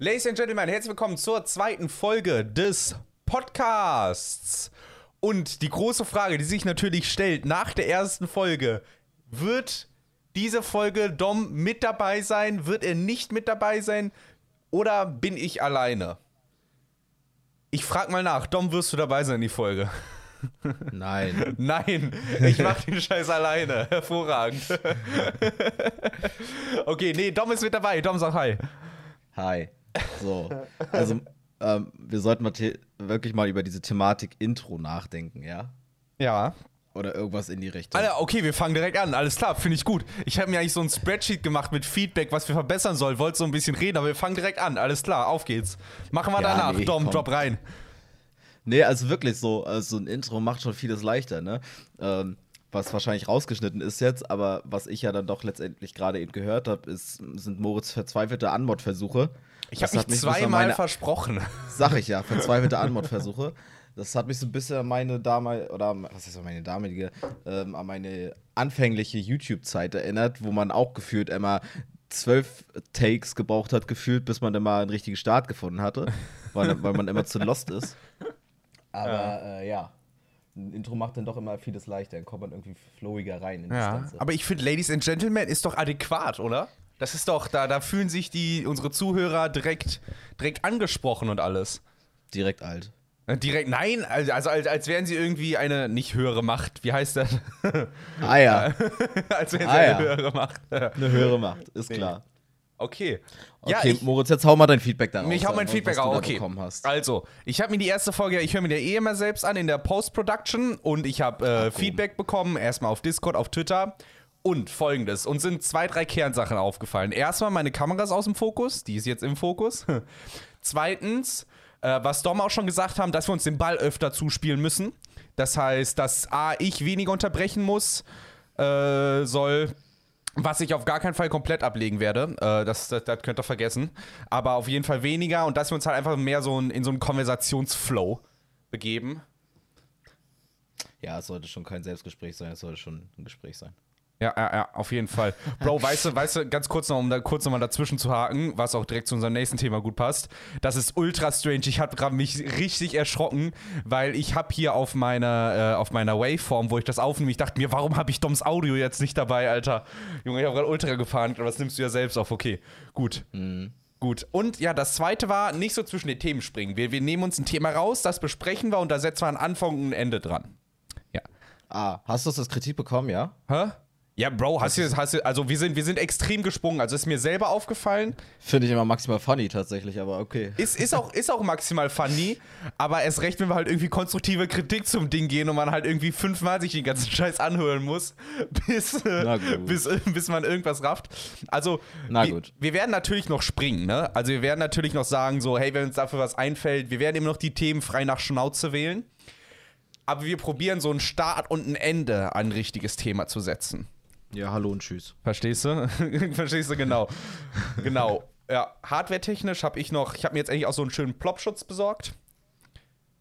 Ladies and Gentlemen, herzlich willkommen zur zweiten Folge des Podcasts. Und die große Frage, die sich natürlich stellt nach der ersten Folge, wird diese Folge Dom mit dabei sein? Wird er nicht mit dabei sein? Oder bin ich alleine? Ich frag mal nach, Dom, wirst du dabei sein in die Folge? Nein. Nein, ich mach den Scheiß alleine. Hervorragend. okay, nee, Dom ist mit dabei. Dom, sag hi. Hi. So. Also, ähm, wir sollten mal wirklich mal über diese Thematik Intro nachdenken, ja? Ja. Oder irgendwas in die Richtung. Alter, okay, wir fangen direkt an. Alles klar, finde ich gut. Ich habe mir eigentlich so ein Spreadsheet gemacht mit Feedback, was wir verbessern sollen. Wollte so ein bisschen reden, aber wir fangen direkt an. Alles klar, auf geht's. Machen wir Ja, danach. nee, Dom, komm. drop rein. Nee, also wirklich so, also so ein Intro macht schon vieles leichter, ne? Ähm, was wahrscheinlich rausgeschnitten ist jetzt, aber was ich ja dann doch letztendlich gerade eben gehört habe, sind Moritz verzweifelte Anmodversuche. Ich Das habe mich mich zweimal versprochen. Sag ich ja, verzweifelte Anmodversuche. Das hat mich so ein bisschen an meine damalige, oder was heißt meine damalige, ähm, an meine anfängliche YouTube-Zeit erinnert, wo man auch gefühlt immer zwölf Takes gebraucht hat, gefühlt, bis man dann mal einen richtigen Start gefunden hatte, weil, weil man immer zu lost ist. Aber ja. Äh, ja, ein Intro macht dann doch immer vieles leichter, dann kommt man irgendwie flowiger rein in das Ja, Ganze. aber ich finde, Ladies and Gentlemen ist doch adäquat, oder? Das ist doch, da, da fühlen sich die, unsere Zuhörer direkt, direkt angesprochen und alles. Direkt alt. Äh, Direkt, nein, also, also als, als wären sie irgendwie eine nicht höhere Macht. Wie heißt das? Ah ja, als wären sie Ah, eine ja. höhere Macht. eine höhere Macht, ist klar. Okay. Okay, ja, ich, Moritz, jetzt hau mal dein Feedback da raus. ich hau mein was Feedback da Okay. bekommen hast. Also, ich habe mir die erste Folge, ich höre mir der eh immer selbst an in der Post-Production und ich habe äh. Feedback bekommen, erstmal auf Discord, auf Twitter. Und folgendes, uns sind zwei, drei Kernsachen aufgefallen. Erstmal, meine Kamera ist aus dem Fokus, die ist jetzt im Fokus. Zweitens, äh, was Dom auch schon gesagt haben, dass wir uns den Ball öfter zuspielen müssen. Das heißt, dass A, ich weniger unterbrechen muss, äh, soll, was ich auf gar keinen Fall komplett ablegen werde. Äh, das, das, das könnt ihr vergessen. Aber auf jeden Fall weniger und dass wir uns halt einfach mehr so in, in so einen Konversationsflow begeben. Ja, es sollte schon kein Selbstgespräch sein, es sollte schon ein Gespräch sein. Ja, ja, ja, auf jeden Fall. Bro, weißt du, weißt du, ganz kurz noch, um da kurz nochmal dazwischen zu haken, was auch direkt zu unserem nächsten Thema gut passt. Das ist ultra strange. Ich habe gerade mich richtig erschrocken, weil ich habe hier auf meiner, äh, auf meiner Waveform, wo ich das aufnehme, ich dachte mir, warum habe ich Doms Audio jetzt nicht dabei, Alter? Junge, ich habe gerade ultra gefahren, aber das nimmst du ja selbst auf. Okay, gut. Gut. Und ja, das zweite war, nicht so zwischen den Themen springen. Wir, wir nehmen uns ein Thema raus, das besprechen wir und da setzen wir einen Anfang und ein Ende dran. Ja. Ah, hast du das Kritik bekommen, ja? Hä? Ja, Bro, hast du, hast du, also wir sind, wir sind extrem gesprungen. Also ist mir selber aufgefallen. Finde ich immer maximal funny tatsächlich, aber okay. Ist, ist, auch, ist auch maximal funny, aber erst recht, wenn wir halt irgendwie konstruktive Kritik zum Ding gehen und man halt irgendwie fünfmal sich den ganzen Scheiß anhören muss, bis, äh, bis, bis man irgendwas rafft. Also, Na wir, gut. wir werden natürlich noch springen, ne? Also wir werden natürlich noch sagen, so, hey, wenn uns dafür was einfällt, wir werden immer noch die Themen frei nach Schnauze wählen. Aber wir probieren so einen Start und ein Ende an ein richtiges Thema zu setzen. Ja, hallo und tschüss. Verstehst du? Verstehst du genau. genau. Ja, hardware-technisch habe ich noch, ich habe mir jetzt eigentlich auch so einen schönen Plopschutz besorgt.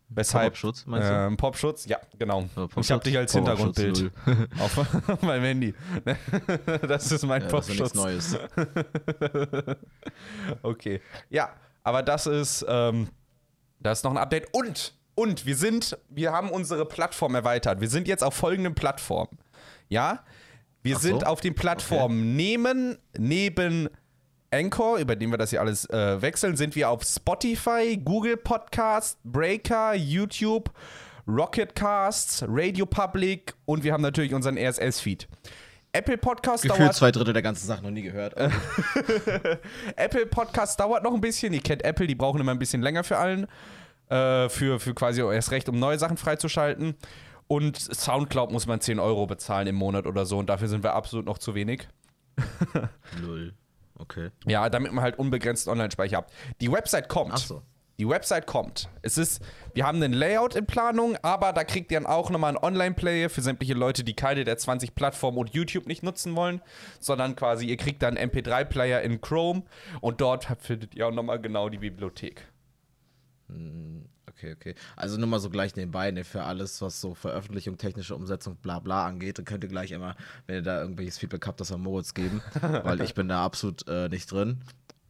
Weshalb? Popschutz, meinst du? Ähm, Popschutz, ja, genau. Ja, Popschutz. ich habe dich als Popschutz Hintergrundbild auf, auf meinem Handy. das ist mein Ja, das ist ja Popschutz. nichts Neues. Okay. Ja, aber das ist, ähm, das ist noch ein Update. Und, und wir sind, wir haben unsere Plattform erweitert. Wir sind jetzt auf folgenden Plattformen. Ja? Wir so. sind auf den Plattformen Nehmen, neben Anchor, über den wir das hier alles äh, wechseln, sind wir auf Spotify, Google Podcast, Breaker, YouTube, Rocketcasts, Radio Public und wir haben natürlich unseren RSS-Feed. Apple Podcast Gefühlt dauert zwei Drittel der ganzen Sachen noch nie gehört. Apple Podcast dauert noch ein bisschen. Ihr kennt Apple, die brauchen immer ein bisschen länger für allen. Äh, für, für quasi erst recht, um neue Sachen freizuschalten. Und Soundcloud muss man 10 Euro bezahlen im Monat oder so. Und dafür sind wir absolut noch zu wenig. Null. Okay. Ja, damit man halt unbegrenzt Online-Speicher hat. Die Website kommt. Ach so. Die Website kommt. Es ist, wir haben einen Layout in Planung, aber da kriegt ihr dann auch nochmal einen Online-Player für sämtliche Leute, die keine der 20 Plattformen und YouTube nicht nutzen wollen, sondern quasi ihr kriegt dann einen MP3-Player in Chrome und dort findet ihr auch nochmal genau die Bibliothek. Okay, okay. Also nur mal so gleich nebenbei, ne, für alles, was so Veröffentlichung, technische Umsetzung, bla bla angeht, dann könnt ihr gleich immer, wenn ihr da irgendwelches Feedback habt, das an Moritz geben, weil ich bin da absolut äh, nicht drin.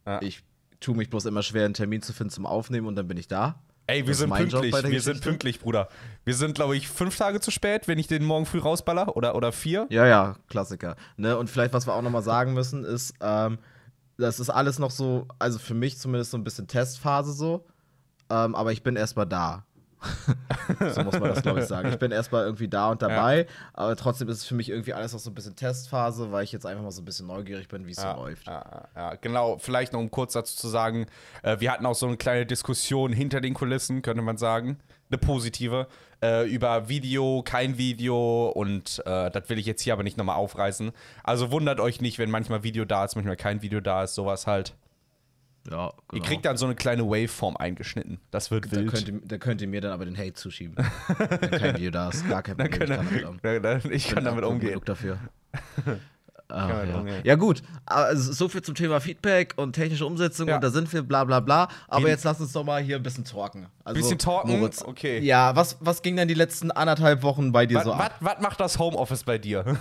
Ja. Ich tue mich bloß immer schwer, einen Termin zu finden zum Aufnehmen und dann bin ich da. Ey, wir sind pünktlich. Wir sind Geschichte. pünktlich, Bruder. Wir sind, glaube ich, fünf Tage zu spät, wenn ich den morgen früh rausballer. Oder, oder vier. Ja, ja, Klassiker. Ne? Und vielleicht, was wir auch nochmal sagen müssen, ist, ähm, das ist alles noch so, also für mich zumindest so ein bisschen Testphase so. Ähm, aber ich bin erstmal da. so muss man das, glaube ich, sagen. Ich bin erstmal irgendwie da und dabei, aber trotzdem ist es für mich irgendwie alles noch so ein bisschen Testphase, weil ich jetzt einfach mal so ein bisschen neugierig bin, wie es Ja, so läuft. ja, ja, genau. Vielleicht noch um kurz dazu zu sagen, äh, wir hatten auch so eine kleine Diskussion hinter den Kulissen, könnte man sagen. Eine positive. Äh, über Video, kein Video und äh, das will ich jetzt hier aber nicht nochmal aufreißen. Also wundert euch nicht, wenn manchmal Video da ist, manchmal kein Video da ist, sowas halt. Ja, genau. Ihr kriegt dann so eine kleine Waveform eingeschnitten. Das wird da, wild. könnt ihr, da könnt ihr mir dann aber den Hate zuschieben. wenn kein Video da ist, gar kein Dann Problem. können, ich kann damit, um, ich, ich kann damit umgehen. genug dafür. Ach, ja. ja gut, also so viel zum Thema Feedback und technische Umsetzung Ja. und da sind wir, bla bla bla. Aber Wie- jetzt lass uns doch mal hier ein bisschen talken. Also, Bisschen talken? Moritz, Okay. Ja, was, was ging denn die letzten anderthalb Wochen bei dir Was, so was, ab? was macht das Homeoffice bei dir?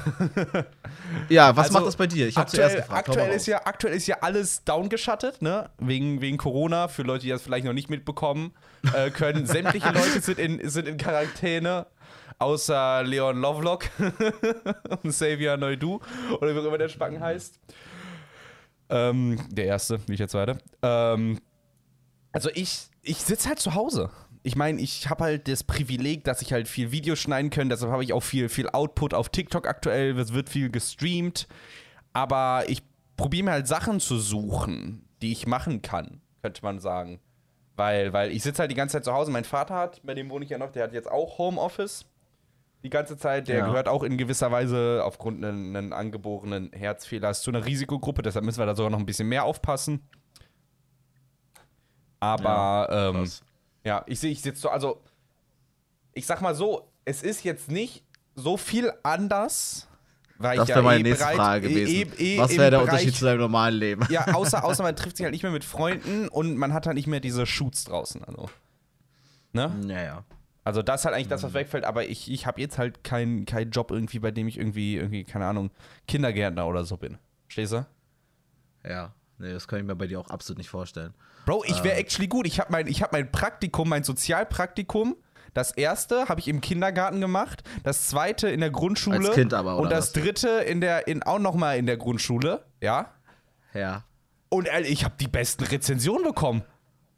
Ja, was Also, macht das bei dir? Ich habe aktuell, zuerst gefragt. Aktuell ist, ja, aktuell ist ja alles downgeschattet, ne? Wegen, wegen Corona. Für Leute, die das vielleicht noch nicht mitbekommen äh, können. Sämtliche Leute sind in, sind in Quarantäne. Außer Leon Lovelock und Xavier Neudu. Oder wie auch immer der Spacken heißt. Ähm, der erste, nicht der zweite. Ähm, also ich, ich sitze halt zu Hause. Ich meine, ich habe halt das Privileg, dass ich halt viel Videos schneiden kann. Deshalb habe ich auch viel, viel Output auf TikTok aktuell. Es wird viel gestreamt. Aber ich probiere mir halt Sachen zu suchen, die ich machen kann, könnte man sagen. Weil, weil ich sitze halt die ganze Zeit zu Hause. Mein Vater hat, bei dem wohne ich ja noch, der hat jetzt auch Homeoffice. Die ganze Zeit. Der Ja. gehört auch in gewisser Weise aufgrund einen angeborenen Herzfehlers zu einer Risikogruppe. Deshalb müssen wir da sogar noch ein bisschen mehr aufpassen. Aber ja, ähm, ja ich sehe, ich sitze so, also ich sag mal so, es ist jetzt nicht so viel anders, weil Das ich wäre ja meine eh nächste bereit- Frage eh- gewesen. eh- eh was wäre der Bereich- Unterschied zu deinem normalen Leben? Ja, außer, außer man trifft sich halt nicht mehr mit Freunden und man hat halt nicht mehr diese Shoots draußen. Also, ne? Naja. Also das ist halt eigentlich das, was wegfällt, aber ich, ich habe jetzt halt keinen keinen Job irgendwie, bei dem ich irgendwie, irgendwie, keine Ahnung, Kindergärtner oder so bin. Stehst du? Ja. Nee, das kann ich mir bei dir auch absolut nicht vorstellen. Bro, ich wäre Äh. actually gut. Ich habe mein, ich hab mein Praktikum, mein Sozialpraktikum. Das erste habe ich im Kindergarten gemacht, das zweite in der Grundschule Als Kind aber, oder und das was? dritte in der in auch noch mal in der Grundschule, ja? Ja. Und ich habe die besten Rezensionen bekommen.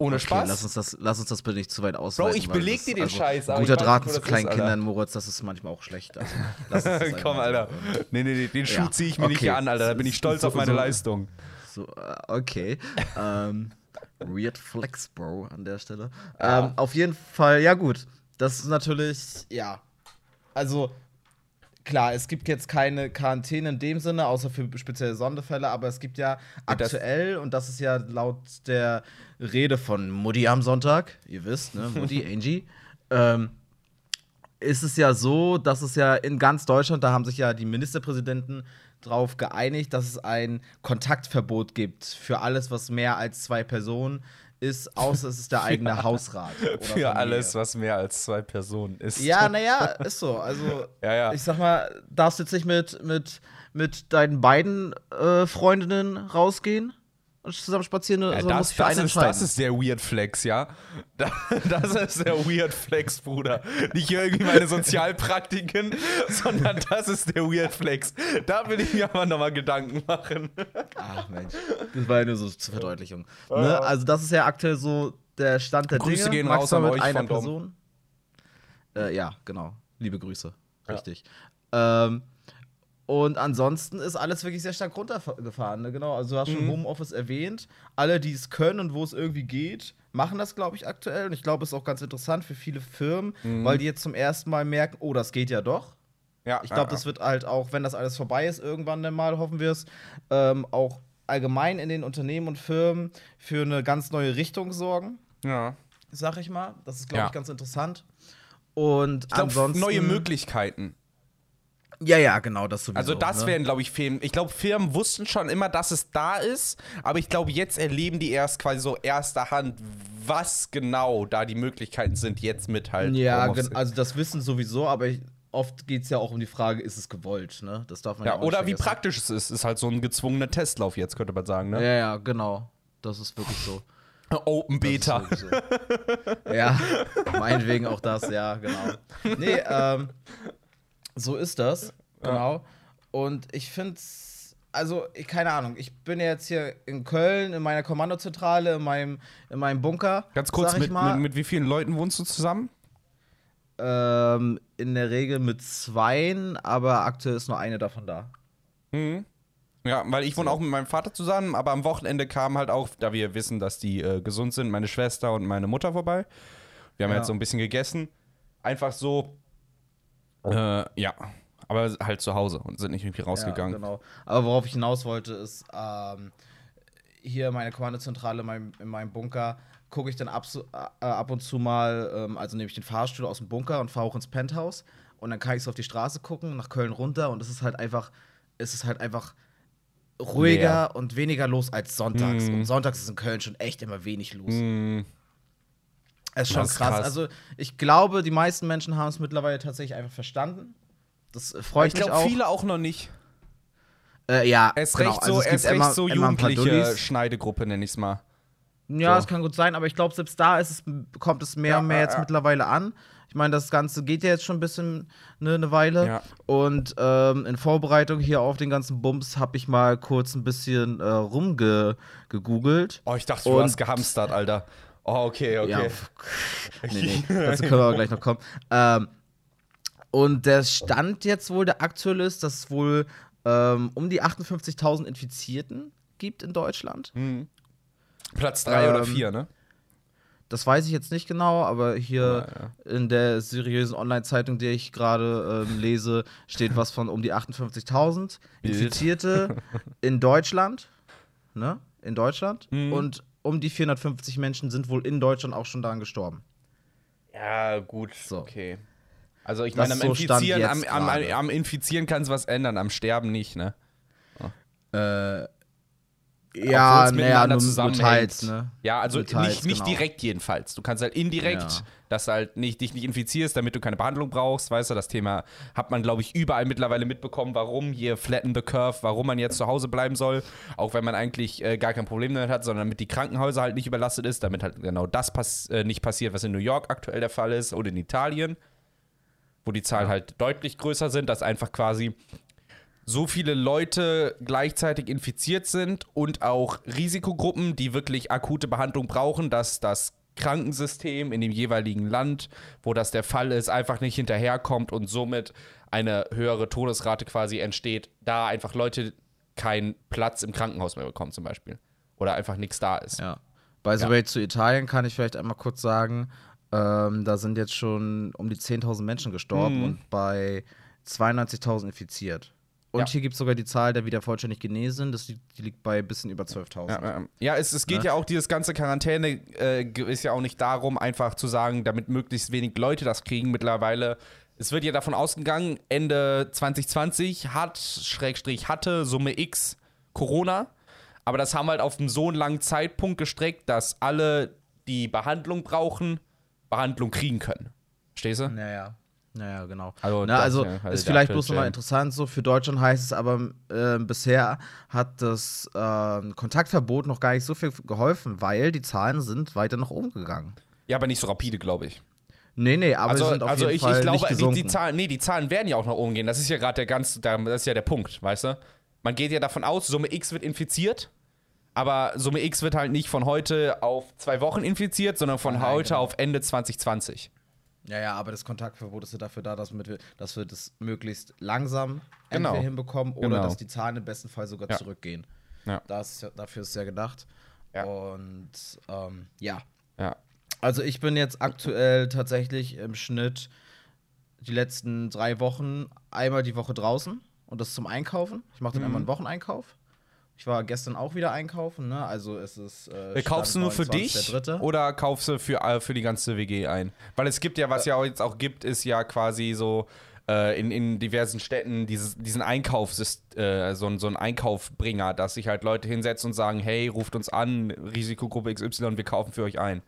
Ohne Okay, Spaß. lass uns, das, lass uns das bitte nicht zu weit ausweiten. ich weil beleg dir den Scheiß, aber Guter ich Draht nicht, zu kleinen ist. Kindern, Moritz, das ist manchmal auch schlecht. Also, Komm, Alter. Nee, nee, nee, den Schuh Ja, ziehe ich mir nicht okay. hier an, Alter. Da bin ich stolz So- auf meine so- Leistung. So, äh, okay. ähm, weird Flex, Bro, an der Stelle. Ja. Ähm, auf jeden Fall, ja, gut. Das ist natürlich, ja. Also, klar, es gibt jetzt keine Quarantäne in dem Sinne, außer für spezielle Sonderfälle, aber es gibt ja Und das- aktuell, und das ist ja laut der Rede von Mutti am Sonntag, ihr wisst, ne, Mutti, Angie, ähm, ist es ja so, dass es ja in ganz Deutschland, da haben sich ja die Ministerpräsidenten drauf geeinigt, dass es ein Kontaktverbot gibt für alles, was mehr als zwei Personen ist, außer es ist der eigene Hausrat. oder Für alles, was mehr als zwei Personen ist. Ja, naja, ist so. Also, Ja, ja. ich sag mal, darfst jetzt nicht mit, mit, mit deinen beiden äh, Freundinnen rausgehen zusammen spazieren, Ja, sondern das, musst für das, eine ist, das ist der Weird Flex, ja. Da- Das ist der Weird Flex, Bruder. Nicht irgendwie meine Sozialpraktiken, sondern das ist der Weird Flex. Da will ich mir aber nochmal Gedanken machen. Ach Mensch, das war ja nur so zur Verdeutlichung. Ne? Also das ist ja aktuell so der Stand der Grüße Dinge. gehen raus Maximal an mit euch einer. Person. Äh, ja, genau. Liebe Grüße. Ja. Richtig. Ähm, und ansonsten ist alles wirklich sehr stark runtergefahren. Ne? Genau, also du hast schon Mhm. Homeoffice erwähnt. Alle, die es können und wo es irgendwie geht, machen das, glaube ich, aktuell. Und ich glaube, es ist auch ganz interessant für viele Firmen, Mhm. weil die jetzt zum ersten Mal merken, oh, das geht ja doch. Ja, Ich glaube, das wird halt auch, wenn das alles vorbei ist, irgendwann dann mal, hoffen wir es, ähm, auch allgemein in den Unternehmen und Firmen für eine ganz neue Richtung sorgen, ja. sag ich mal. Das ist, glaube Ja. ich, ganz interessant. Und Ich glaube, ansonsten. neue Möglichkeiten. Ja, ja, genau, das sowieso. Also das ne? wären, glaube ich, Firmen. Ich glaube, Firmen wussten schon immer, dass es da ist, aber ich glaube, jetzt erleben die erst quasi so erster Hand, was genau da die Möglichkeiten sind, jetzt mit halt. Ja, also das wissen sowieso, aber ich, oft geht es ja auch um die Frage, ist es gewollt, ne? Das darf man ja, ja, auch oder wie praktisch es ist, ist halt so ein gezwungener Testlauf jetzt, könnte man sagen, ne? Ja, ja, genau. Das ist wirklich so. Open Beta. So. ja, meinetwegen auch das, ja, genau. Nee, ähm, so ist das, genau. Und ich finde es, also, ich, keine Ahnung, ich bin jetzt hier in Köln in meiner Kommandozentrale, in meinem, in meinem Bunker. Ganz kurz, mit, mal. mit, mit wie vielen Leuten wohnst du zusammen? Ähm, in der Regel mit zweien, aber aktuell ist nur eine davon da. Mhm. Ja, weil ich wohne auch mit meinem Vater zusammen, aber am Wochenende kamen halt auch, da wir wissen, dass die äh, gesund sind, meine Schwester und meine Mutter vorbei. Wir haben Ja. jetzt so ein bisschen gegessen. Einfach so, äh, ja, aber halt zu Hause und sind nicht irgendwie rausgegangen. Ja, genau. Aber worauf ich hinaus wollte, ist, ähm, hier meine Kommandozentrale in meinem, in meinem Bunker, gucke ich dann ab, äh, ab und zu mal, ähm, also nehme ich den Fahrstuhl aus dem Bunker und fahre auch ins Penthouse und dann kann ich so auf die Straße gucken, nach Köln runter und es ist halt einfach, es ist halt einfach ruhiger Leer. und weniger los als sonntags. Mhm. Und sonntags ist in Köln schon echt immer wenig los. Mhm. Es ist schon krass. krass. Also ich glaube, die meisten Menschen haben es mittlerweile tatsächlich einfach verstanden. Das äh, freut Ich mich glaube, auch. viele auch noch nicht. Äh, ja, Es genau. recht Also so, es gibt es recht immer- so jugendliche. Schneidegruppe, nenne ich es mal. Ja, So. es kann gut sein, aber ich glaube, selbst da es, kommt es mehr Ja, und mehr ja, jetzt ja. mittlerweile an. Ich meine, das Ganze geht ja jetzt schon ein bisschen ne, eine Weile. Ja. Und ähm, in Vorbereitung hier auf den ganzen Bums habe ich mal kurz ein bisschen äh, rumgegoogelt. Oh, ich dachte, du Und- hast gehamstert, Alter. Oh, okay, okay. Ja, nee, nee, dazu können wir aber gleich noch kommen. Ähm, und der Stand jetzt wohl, der aktuelle ist, dass es wohl ähm, um die 58.000 Infizierten gibt in Deutschland. Platz drei oder Ähm, vier, ne? Das weiß ich jetzt nicht genau, aber hier in der seriösen Online-Zeitung, die ich gerade ähm, lese, steht was von um die 58.000 Bild. Infizierte in Deutschland. Ne? In Deutschland. Mhm. Und um die 450 Menschen sind wohl in Deutschland auch schon daran gestorben. Ja, gut. So. Okay. Also ich meine, am so Infizieren, am, am, am Infizieren kann es was ändern, am Sterben nicht, ne? Äh, Obwohl ja, naja, nur, nur teils, ne? Ja, also teils, nicht, nicht genau. direkt jedenfalls. Du kannst halt indirekt, Ja. Dass du halt nicht, dich nicht infizierst, damit du keine Behandlung brauchst. Weißt du, das Thema hat man, glaube ich, überall mittlerweile mitbekommen, warum hier flatten the curve, warum man jetzt zu Hause bleiben soll, auch wenn man eigentlich äh, gar kein Problem damit hat, sondern damit die Krankenhäuser halt nicht überlastet ist, damit halt genau das pass äh, nicht passiert, was in New York aktuell der Fall ist oder in Italien, wo die Zahlen halt deutlich größer sind, dass einfach quasi so viele Leute gleichzeitig infiziert sind und auch Risikogruppen, die wirklich akute Behandlung brauchen, dass das Krankensystem in dem jeweiligen Land, wo das der Fall ist, einfach nicht hinterherkommt und somit eine höhere Todesrate quasi entsteht, da einfach Leute keinen Platz im Krankenhaus mehr bekommen zum Beispiel. Oder einfach nichts da ist. Ja. By the Ja. way, zu Italien kann ich vielleicht einmal kurz sagen, ähm, da sind jetzt schon um die 10.000 Menschen gestorben Mhm. und bei 92.000 infiziert. Und Ja. hier gibt es sogar die Zahl der wieder vollständig genesen das liegt, die liegt bei ein bisschen über 12.000. Ja, ja. ja es, es geht Ne? ja auch, dieses ganze Quarantäne äh, ist ja auch nicht darum, einfach zu sagen, damit möglichst wenig Leute das kriegen mittlerweile. Es wird ja davon ausgegangen, Ende 2020 hat, Schrägstrich hatte, Summe X Corona. Aber das haben wir halt auf einen so einen langen Zeitpunkt gestreckt, dass alle, die Behandlung brauchen, Behandlung kriegen können. Verstehst du? Naja. Naja, genau. Also Na, das, also ja, also ist vielleicht bloß nochmal interessant, so für Deutschland heißt es aber, äh, bisher hat das ähm, Kontaktverbot noch gar nicht so viel geholfen, weil die Zahlen sind weiter nach oben gegangen. Ja, aber nicht so rapide, glaube ich. Nee, nee, aber also, sind auf also jeden ich, Fall ich glaube, nicht die, gesunken. die Zahlen, nee, die Zahlen werden ja auch nach oben gehen. Das ist ja gerade der ganz, das ist ja der Punkt, weißt du? Man geht ja davon aus, Summe X wird infiziert, aber Summe X wird halt nicht von heute auf zwei Wochen infiziert, sondern von Nein, heute genau. auf Ende 2020. Ja, ja, aber das Kontaktverbot ist ja dafür da, dass wir, dass wir das möglichst langsam Genau. entweder hinbekommen oder Genau. dass die Zahlen im besten Fall sogar Ja. zurückgehen. Ja. Das, dafür ist es ja gedacht. Ja. Und ähm, ja. Ja. Also ich bin jetzt aktuell tatsächlich im Schnitt die letzten drei Wochen einmal die Woche draußen und das zum Einkaufen. Ich mache dann Mhm. einmal einen Wocheneinkauf. Ich war gestern auch wieder einkaufen, ne? Also es ist. Äh, Kaufst du nur für 29 dich oder kaufst du für, äh, für die ganze WG ein? Weil es gibt ja, was ja auch jetzt auch gibt, ist ja quasi so äh, in, in diversen Städten dieses, diesen Einkaufssist äh, so, so ein Einkaufbringer, dass sich halt Leute hinsetzen und sagen, hey, ruft uns an, Risikogruppe XY, wir kaufen für euch ein.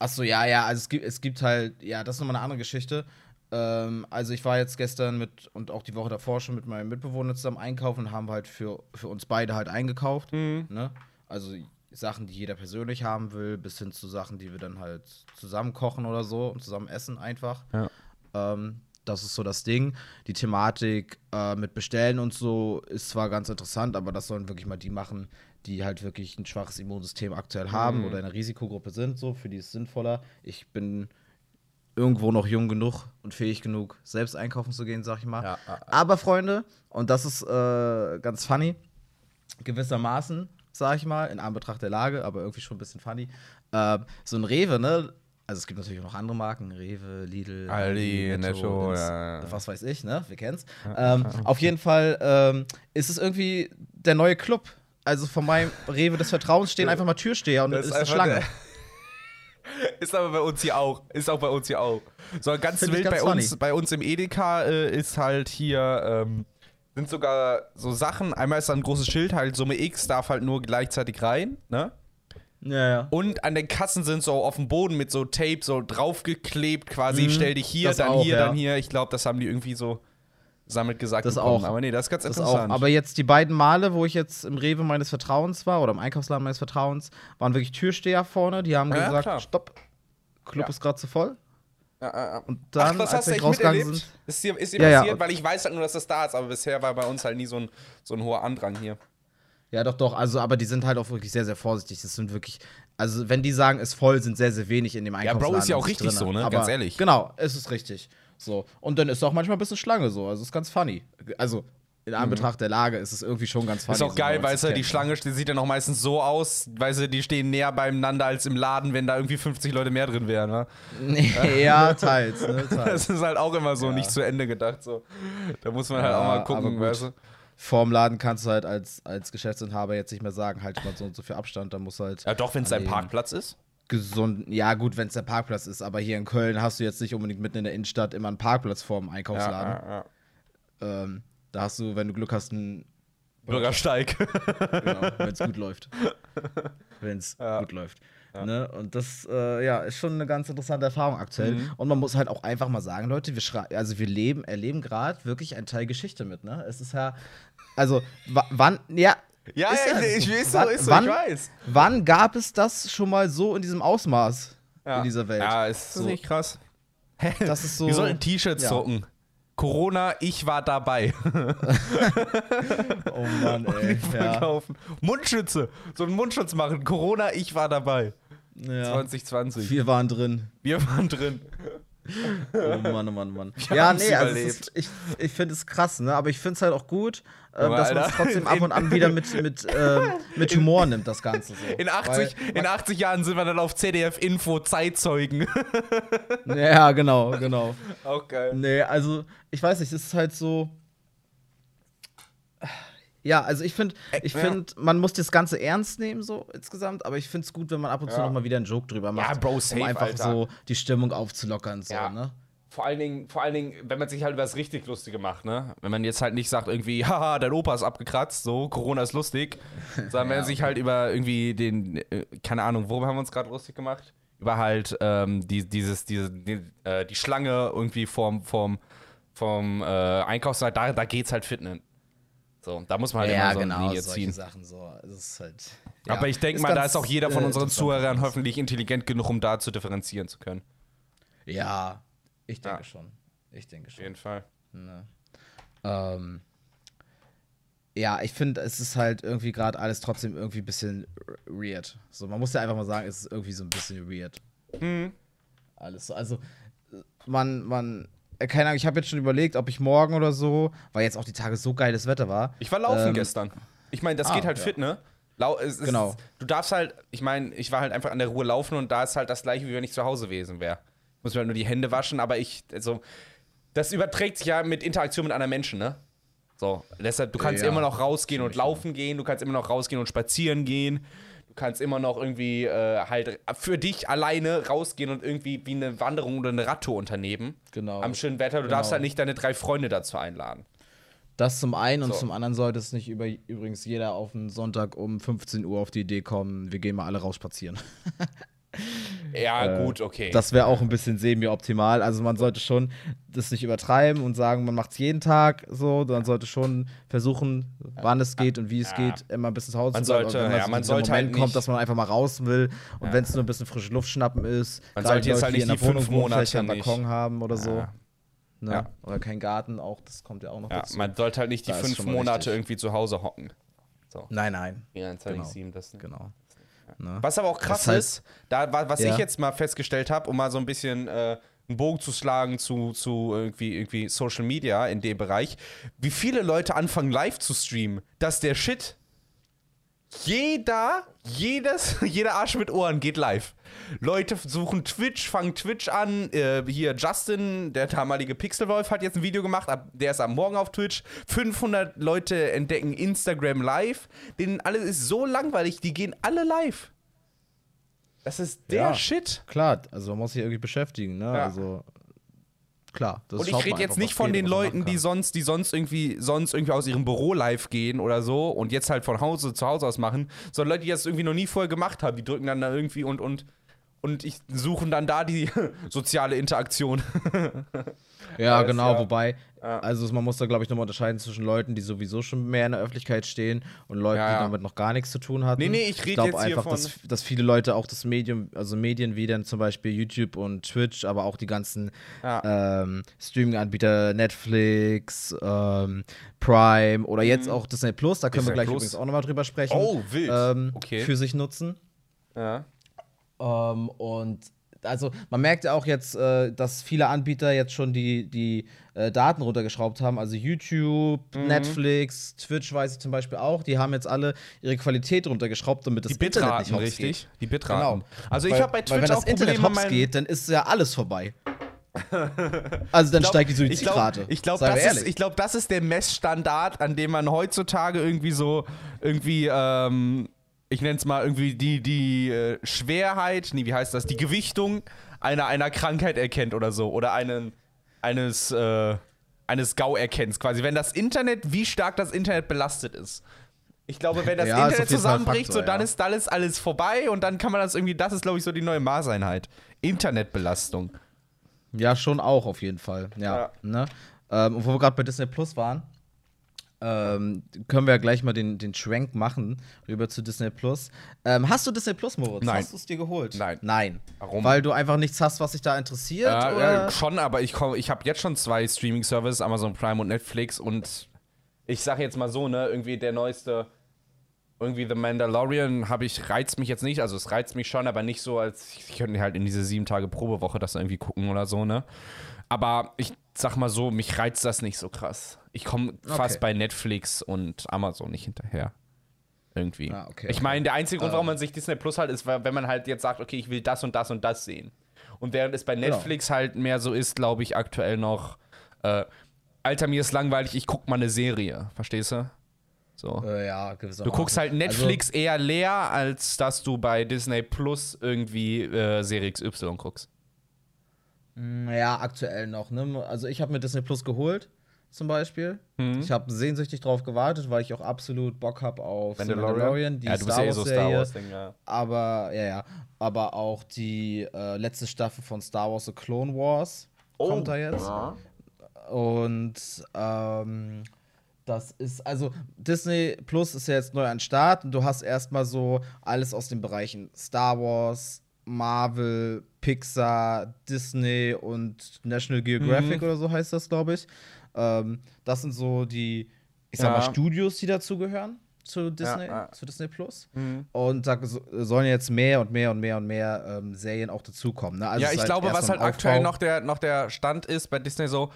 Achso, ja, ja, also es gibt, es gibt halt, ja, das ist nochmal eine andere Geschichte. Ähm, also ich war jetzt gestern mit und auch die Woche davor schon mit meinem Mitbewohner zusammen einkaufen und haben halt für, für uns beide halt eingekauft. Ne? Also Sachen, die jeder persönlich haben will, bis hin zu Sachen, die wir dann halt zusammen kochen oder so und zusammen essen einfach. Ja. Ähm, das ist so das Ding. Die Thematik äh, mit Bestellen und so ist zwar ganz interessant, aber das sollen wirklich mal die machen, die halt wirklich ein schwaches Immunsystem aktuell haben Mhm. oder in einer Risikogruppe sind. So, für die ist es sinnvoller. Ich bin irgendwo noch jung genug und fähig genug, selbst einkaufen zu gehen, sag ich mal. Ja, ja, Aber Freunde, und das ist äh, ganz funny, gewissermaßen, sag ich mal, in Anbetracht der Lage, aber irgendwie schon ein bisschen funny. Äh, so ein Rewe, ne? Also es gibt natürlich auch noch andere Marken, Rewe, Lidl, Aldi, Netto, ja, was weiß ich, ne? Wir kennen's. Ähm, auf jeden Fall ähm, ist es irgendwie der neue Club. Also von meinem Rewe des Vertrauens stehen einfach mal Türsteher und Das es ist ist eine Schlange. Ist aber bei uns hier auch. Ist auch bei uns hier auch. So ganz Find wild ganz bei uns, funny. bei uns im Edeka äh, ist halt hier, ähm, sind sogar so Sachen. Einmal ist da ein großes Schild, halt Summe X darf halt nur gleichzeitig rein, ne? Ja, ja. Und an den Kassen sind so auf dem Boden mit so Tape so draufgeklebt, quasi, Mhm, stell dich hier, dann auch, hier, ja. dann hier. Ich glaube, das haben die irgendwie so sammelt gesagt Das bekommen. auch. Aber nee, das ist ganz Das auch. interessant. Aber jetzt die beiden Male, wo ich jetzt im Rewe meines Vertrauens war oder im Einkaufsladen meines Vertrauens, waren wirklich Türsteher vorne. Die haben Ja, gesagt, klar. stopp, Club Ja. ist gerade zu voll. ja, ja, ja. Und dann, Ach, das als wir rausgegangen sind, Ist dir, ist dir Ja, ja. passiert? Weil ich weiß halt nur, dass das da ist, aber bisher war bei uns halt nie so ein, so ein hoher Andrang hier. Ja, doch, doch. Also, aber die sind halt auch wirklich sehr, sehr vorsichtig. Das sind wirklich, also wenn die sagen, es ist voll, sind sehr, sehr wenig in dem Bro, Einkaufsladen. ist ja auch richtig drinne. so, ne? Aber Ganz ehrlich. Genau, es ist richtig. So. Und dann ist auch manchmal ein bisschen Schlange so. Also, ist ganz funny. Also, in Anbetracht der Lage ist es irgendwie schon ganz funny. Mhm. Ist auch geil, weil es die ne? Schlange die sieht dann auch meistens so aus, weil sie, die stehen näher beieinander als im Laden, wenn da irgendwie 50 Leute mehr drin wären. Ne? Ja, teils, ne? Teils. Das ist halt auch immer so Ja. nicht zu Ende gedacht. So. Da muss man halt Ja, auch mal gucken, weißt du? Vorm Laden kannst du halt als, als Geschäftsinhaber jetzt nicht mehr sagen, halt mal so und so viel Abstand, da muss halt Ja, doch, wenn es dein Parkplatz ist. Gesund. Ja, gut, wenn es der Parkplatz ist, aber hier in Köln hast du jetzt nicht unbedingt mitten in der Innenstadt immer einen Parkplatz vorm Einkaufsladen. Ja, ja, Ähm, da hast du, wenn du Glück hast, einen Bürgersteig. genau, wenn es gut läuft. Wenn es Ja. gut läuft. Ne? Und das äh, ja, ist schon eine ganz interessante Erfahrung aktuell. Mhm. Und man muss halt auch einfach mal sagen, Leute, wir also wir leben, erleben gerade wirklich einen Teil Geschichte mit, ne? Es ist ja, also wa- wann, ja, ja, Ist ja, ja ich, so. ich weiß so, Wann- ist so, wann- ich weiß. wann gab es das schon mal so in diesem Ausmaß Ja. in dieser Welt? Ja, ist So. nicht krass. Das ist so. Wir sollten T-Shirts ja. drucken. Corona, ich war dabei. Oh Mann, ey. ja. Verkaufen. Mundschütze. So einen Mundschutz machen. Corona, ich war dabei. ja. 2020. Wir waren drin. Wir waren drin. Oh Mann, oh Mann, oh Mann. Wir ja, nee, also ist, ich, ich finde es krass, ne? Aber ich finde es halt auch gut, ähm, dass man es trotzdem ab in- und an wieder mit, mit, ähm, mit Humor nimmt, das Ganze so. In 80, in 80 Jahren sind wir dann auf ZDF-Info Zeitzeugen. Weil, ja, genau, genau. Auch geil. Nee, also, ich weiß nicht, es ist halt so. Ja, also ich finde, ich ja. finde, man muss das Ganze ernst nehmen, so insgesamt, aber ich finde es gut, wenn man ab und zu Ja. noch mal wieder einen Joke drüber macht. Bro, safe, um einfach Alter. so die Stimmung aufzulockern, so, Ja. ne? Vor allen, Dingen, vor allen Dingen, wenn man sich halt über das richtig Lustige macht, ne? Wenn man jetzt halt nicht sagt, irgendwie, haha, dein Opa ist abgekratzt, so, Corona ist lustig. Sondern wenn Ja, man sich halt über irgendwie den, äh, keine Ahnung, worüber haben wir uns gerade lustig gemacht? Über halt ähm, die, dieses, diese, die, äh, die Schlange irgendwie vorm, vorm, vom äh, Einkaufsmarkt, da, da geht's halt fit ne? So, da muss man halt immer so eine Linie ziehen. Sachen so. Halt, ja, Aber ich denke mal, da ist auch jeder von äh, unseren interessant. Zuhörern hoffentlich intelligent genug, um da zu differenzieren zu können. Ja, ich denke Ja. schon. Ich denke Auf schon. jeden Fall. Ne. Ähm, ja, ich finde, es ist halt irgendwie gerade alles trotzdem irgendwie ein bisschen weird. So, man muss ja einfach mal sagen, es ist irgendwie so ein bisschen weird. Mhm. Alles so. Also, äh, man, man, äh, keine Ahnung, ich habe jetzt schon überlegt, ob ich morgen oder so, weil jetzt auch die Tage so geiles Wetter war. Ich war laufen Ähm, gestern. Ich meine, das ah, geht halt ja. fit, ne? Lau ist, Genau. Du darfst halt, ich meine, ich war halt einfach an der Ruhe laufen und da ist halt das gleiche, wie wenn ich zu Hause gewesen wäre. Muss mir halt nur die Hände waschen, aber ich, also, das überträgt sich ja mit Interaktion mit anderen Menschen, ne? So, deshalb, du kannst Ja, immer noch rausgehen und laufen gehen, du kannst immer noch rausgehen und spazieren gehen, kannst immer noch irgendwie äh, halt für dich alleine rausgehen und irgendwie wie eine Wanderung oder eine Radtour unternehmen. Genau. Am schönen Wetter, du Genau. darfst halt nicht deine drei Freunde dazu einladen. Das zum einen und So. zum anderen sollte es nicht über, übrigens jeder auf einen Sonntag um 15 Uhr auf die Idee kommen, wir gehen mal alle raus spazieren. Ja, gut, okay. Das wäre auch ein bisschen semi-optimal. Also man sollte schon das nicht übertreiben und sagen, man macht es jeden Tag so. Man sollte schon versuchen, wann es geht und wie es Ja. geht, immer ein bisschen zu Hause Man zu bleiben. sollte- ja, so man sollte Moment halt kommt, nicht- dass man einfach mal raus will und Ja. wenn es nur ein bisschen frische Luft schnappen ist, Man sollte jetzt Leute, halt die nicht die Wohnung fünf vielleicht Monate keinen Balkon haben oder so. Ja. Ne? Ja. Oder keinen Garten, auch das kommt ja auch noch ja, dazu. man sollte halt nicht die Da fünf Monate richtig. irgendwie zu Hause hocken. So. nein, nein, 24, Genau. 7, das genau. Ne? Was aber auch krass Das heißt- ist, da, wa- was Ja. ich jetzt mal festgestellt habe, um mal so ein bisschen äh, einen Bogen zu schlagen zu, zu irgendwie, irgendwie Social Media in dem Bereich, wie viele Leute anfangen live zu streamen. Das ist der Shit. Jeder, jedes, jeder Arsch mit Ohren geht live. Leute suchen Twitch, fangen Twitch an. Äh, hier Justin, der damalige Pixelwolf, hat jetzt ein Video gemacht. Ab, der ist am Morgen auf Twitch. 500 Leute entdecken Instagram live. Denen alles ist so langweilig, die gehen alle live. Das ist der Ja. Shit. Klar, also man muss sich irgendwie beschäftigen, ne? Ja. Also klar. Das Und ich rede jetzt nicht von den Leuten, die sonst, die sonst irgendwie, sonst irgendwie aus ihrem Büro live gehen oder so und jetzt halt von Hause zu Hause aus machen, sondern Leute, die das irgendwie noch nie vorher gemacht haben, die drücken dann da irgendwie und und und ich suchen dann da die soziale Interaktion. Ja, Weiß, genau, ja. wobei, Ja. also man muss da, glaube ich, nochmal unterscheiden zwischen Leuten, die sowieso schon mehr in der Öffentlichkeit stehen und Leuten, Ja, ja. die damit noch gar nichts zu tun hatten. Nee, nee, ich rede glaube jetzt hier einfach, von- dass, dass viele Leute auch das Medium, also Medien wie dann zum Beispiel YouTube und Twitch, aber auch die ganzen ähm, Streaming-Anbieter, Netflix, ähm, Prime oder jetzt auch Disney Plus, da können Mhm. Disney wir gleich Plus. übrigens auch nochmal drüber sprechen. Oh, wild. Ähm, Okay. Für sich nutzen. Ja. Ähm, und also man merkt ja auch jetzt, äh, dass viele Anbieter jetzt schon die, die äh, Daten runtergeschraubt haben. Also YouTube, Mhm. Netflix, Twitch weiß ich zum Beispiel auch. Die haben jetzt alle ihre Qualität runtergeschraubt, damit das Die Internet Bitraten, nicht hops richtig? geht. Die Bitraten. Genau. Also ich Weil- habe bei weil Twitch wenn auch das Internet Probleme hops geht, dann ist ja alles vorbei. also dann glaub- steigt die Ich glaube, Suizidrate. ich glaub, Seien wir das, ich glaub, das ist der Messstandard, an dem man heutzutage irgendwie so, irgendwie, ähm, ich nenne es mal irgendwie die, die äh, Schwerheit, nee, wie heißt das, die Gewichtung einer, einer Krankheit erkennt oder so. Oder einen, eines, äh, eines GAU erkennt. Quasi, wenn das Internet, wie stark das Internet belastet ist. Ich glaube, wenn das Ja, Internet zusammenbricht, Faktor, so dann ja. ist alles, alles vorbei und dann kann man das irgendwie, das ist, glaube ich, so die neue Maßeinheit. Internetbelastung. Ja, schon auch auf jeden Fall. Ja. Ja. Ne? Ähm, wo wir gerade bei Disney Plus waren, ähm, können wir ja gleich mal den, den Schwenk machen rüber zu Disney Plus. Ähm, hast du Disney Plus, Moritz? Nein. Hast du es dir geholt? Nein. Nein. Warum? Weil du einfach nichts hast, was dich da interessiert? Ja, oder? ja, schon, aber ich, komm- ich habe jetzt schon zwei Streaming-Services, Amazon Prime und Netflix und ich sage jetzt mal so, ne, irgendwie der neueste, irgendwie The Mandalorian habe ich, reizt mich jetzt nicht, also es reizt mich schon, aber nicht so, als ich könnte halt in diese sieben Tage Probewoche das irgendwie gucken oder so, ne. Aber ich sag mal so, mich reizt das nicht so krass. Ich komme fast Okay. bei Netflix und Amazon nicht hinterher. Irgendwie. Ah, okay, ich meine, der einzige Grund, warum Ähm. man sich Disney Plus halt ist, wenn man halt jetzt sagt, okay, ich will das und das und das sehen. Und während es bei Genau. Netflix halt mehr so ist, glaube ich, aktuell noch, äh, Alter, mir ist langweilig, ich guck mal eine Serie. Verstehst du? So. Äh, ja. Du guckst halt Also, Netflix eher leer, als dass du bei Disney Plus irgendwie äh, Serie XY guckst. mh, ja, aktuell noch. Ne? Also ich habe mir Disney Plus geholt, zum Beispiel. Mhm. Ich habe sehnsüchtig drauf gewartet, weil ich auch absolut Bock habe auf Mandalorian? Mandalorian, die ja, Star ja eh Wars so Star Serie. Wars-Ding, ja. Aber, ja, ja. Aber auch die äh, letzte Staffel von Star Wars The Clone Wars kommt da jetzt. Ja. Und ähm, das ist, also Disney Plus ist ja jetzt neu an Start und du hast erstmal so alles aus den Bereichen Star Wars, Marvel, Pixar, Disney und National Geographic Mhm. oder so heißt das, glaube ich. Ähm, das sind so die, ich sag Ja. mal, Studios, die dazugehören zu Disney, ja. zu Disney Plus. Mhm. Und da so- sollen jetzt mehr und mehr und mehr und mehr ähm, Serien auch dazukommen. Ne? Also ja, ich ist glaube, was halt aktuell noch der, noch der Stand ist bei Disney so,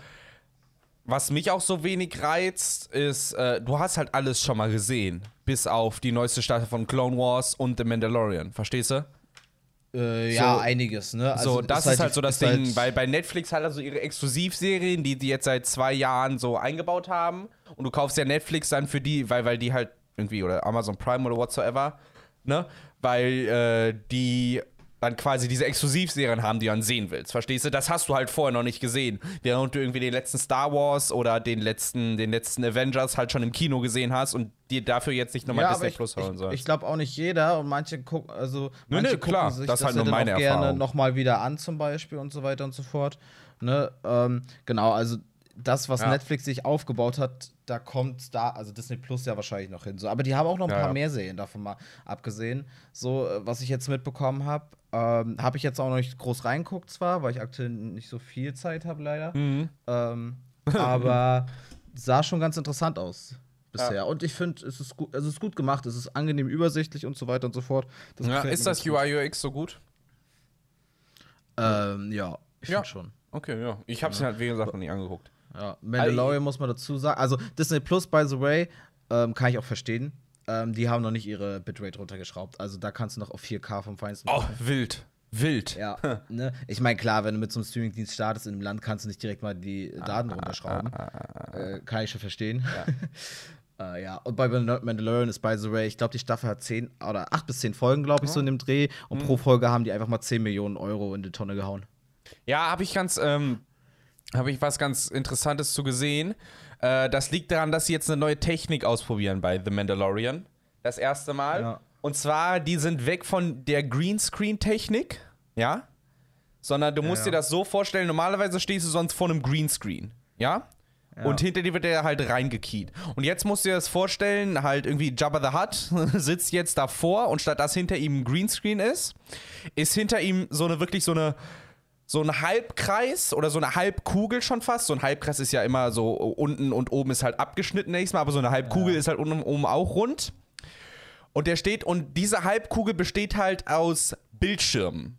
was mich auch so wenig reizt, ist, äh, du hast halt alles schon mal gesehen. Bis auf die neueste Staffel von Clone Wars und The Mandalorian. Verstehst du? Äh, ja, So- einiges, ne? so, das ist halt, die- so das ist Ding, halt- weil bei Netflix halt also ihre Exklusivserien, die die jetzt seit zwei Jahren so eingebaut haben und du kaufst ja Netflix dann für die, weil, weil die halt irgendwie oder Amazon Prime oder whatsoever, ne? Weil äh, die dann quasi diese Exklusivserien haben, die du dann sehen willst. Verstehst du? Das hast du halt vorher noch nicht gesehen. Während du irgendwie den letzten Star Wars oder den letzten, den letzten Avengers halt schon im Kino gesehen hast und dir dafür jetzt nicht nochmal Ja, Disney ich, Plus holen ich, sollst. ich glaube auch nicht jeder und manche gucken, also Nö, manche nö, klar, gucken sich das ist halt nur meine auch gerne Erfahrung. nochmal wieder an zum Beispiel und so weiter und so fort. Ne? Ähm, genau, also das, was Ja. Netflix sich aufgebaut hat, da kommt da, also Disney Plus ja wahrscheinlich noch hin. So, aber die haben auch noch ein Ja, paar ja. mehr Serien davon mal abgesehen. So, äh, was ich jetzt mitbekommen habe, ähm, habe ich jetzt auch noch nicht groß reinguckt zwar, weil ich aktuell nicht so viel Zeit habe leider. Mhm. Ähm, aber sah schon ganz interessant aus bisher. Und ich finde, es ist gut, es ist gut gemacht, es ist angenehm übersichtlich und so weiter und so fort. Das ja, ist das ganz gut. UI UX so gut? Ähm, ja, ich Ja. finde schon. Okay, ja. Ich hab's mir halt, wie gesagt, noch nie angeguckt. Ja. Mandalorian muss man dazu sagen. Also Disney Plus, by the way, ähm, kann ich auch verstehen. Ähm, die haben noch nicht ihre Bitrate runtergeschraubt. Also da kannst du noch auf 4K vom Feinsten. Oh, wild. Wild. Ja, ne? Ich meine, klar, wenn du mit so einem Streamingdienst startest in einem Land, kannst du nicht direkt mal die Daten runterschrauben. Äh, kann ich schon verstehen. Ja. äh, ja, und bei Mandal- Mandalorian ist, by the way, ich glaube, die Staffel hat 10 oder 8 bis 10 Folgen, glaube ich, so in dem Dreh. Und pro Folge haben die einfach mal 10 Millionen Euro in die Tonne gehauen. Ja, habe ich ganz, ähm, habe ich was ganz Interessantes zu gesehen. Äh, das liegt daran, dass sie jetzt eine neue Technik ausprobieren bei The Mandalorian. Das erste Mal. Ja. Und zwar, die sind weg von der Greenscreen-Technik, ja? Sondern du musst Ja. dir das so vorstellen, normalerweise stehst du sonst vor einem Greenscreen, ja? Und hinter dir wird der halt reingekiet. Und jetzt musst du dir das vorstellen, halt irgendwie Jabba the Hutt sitzt jetzt davor und statt dass hinter ihm ein Greenscreen ist, ist hinter ihm so eine wirklich so eine so ein Halbkreis oder so eine Halbkugel schon fast. So ein Halbkreis ist ja immer so unten und oben ist halt abgeschnitten nächstes Mal, aber so eine Halbkugel ist halt unten und oben auch rund. Und der steht, und diese Halbkugel besteht halt aus Bildschirmen.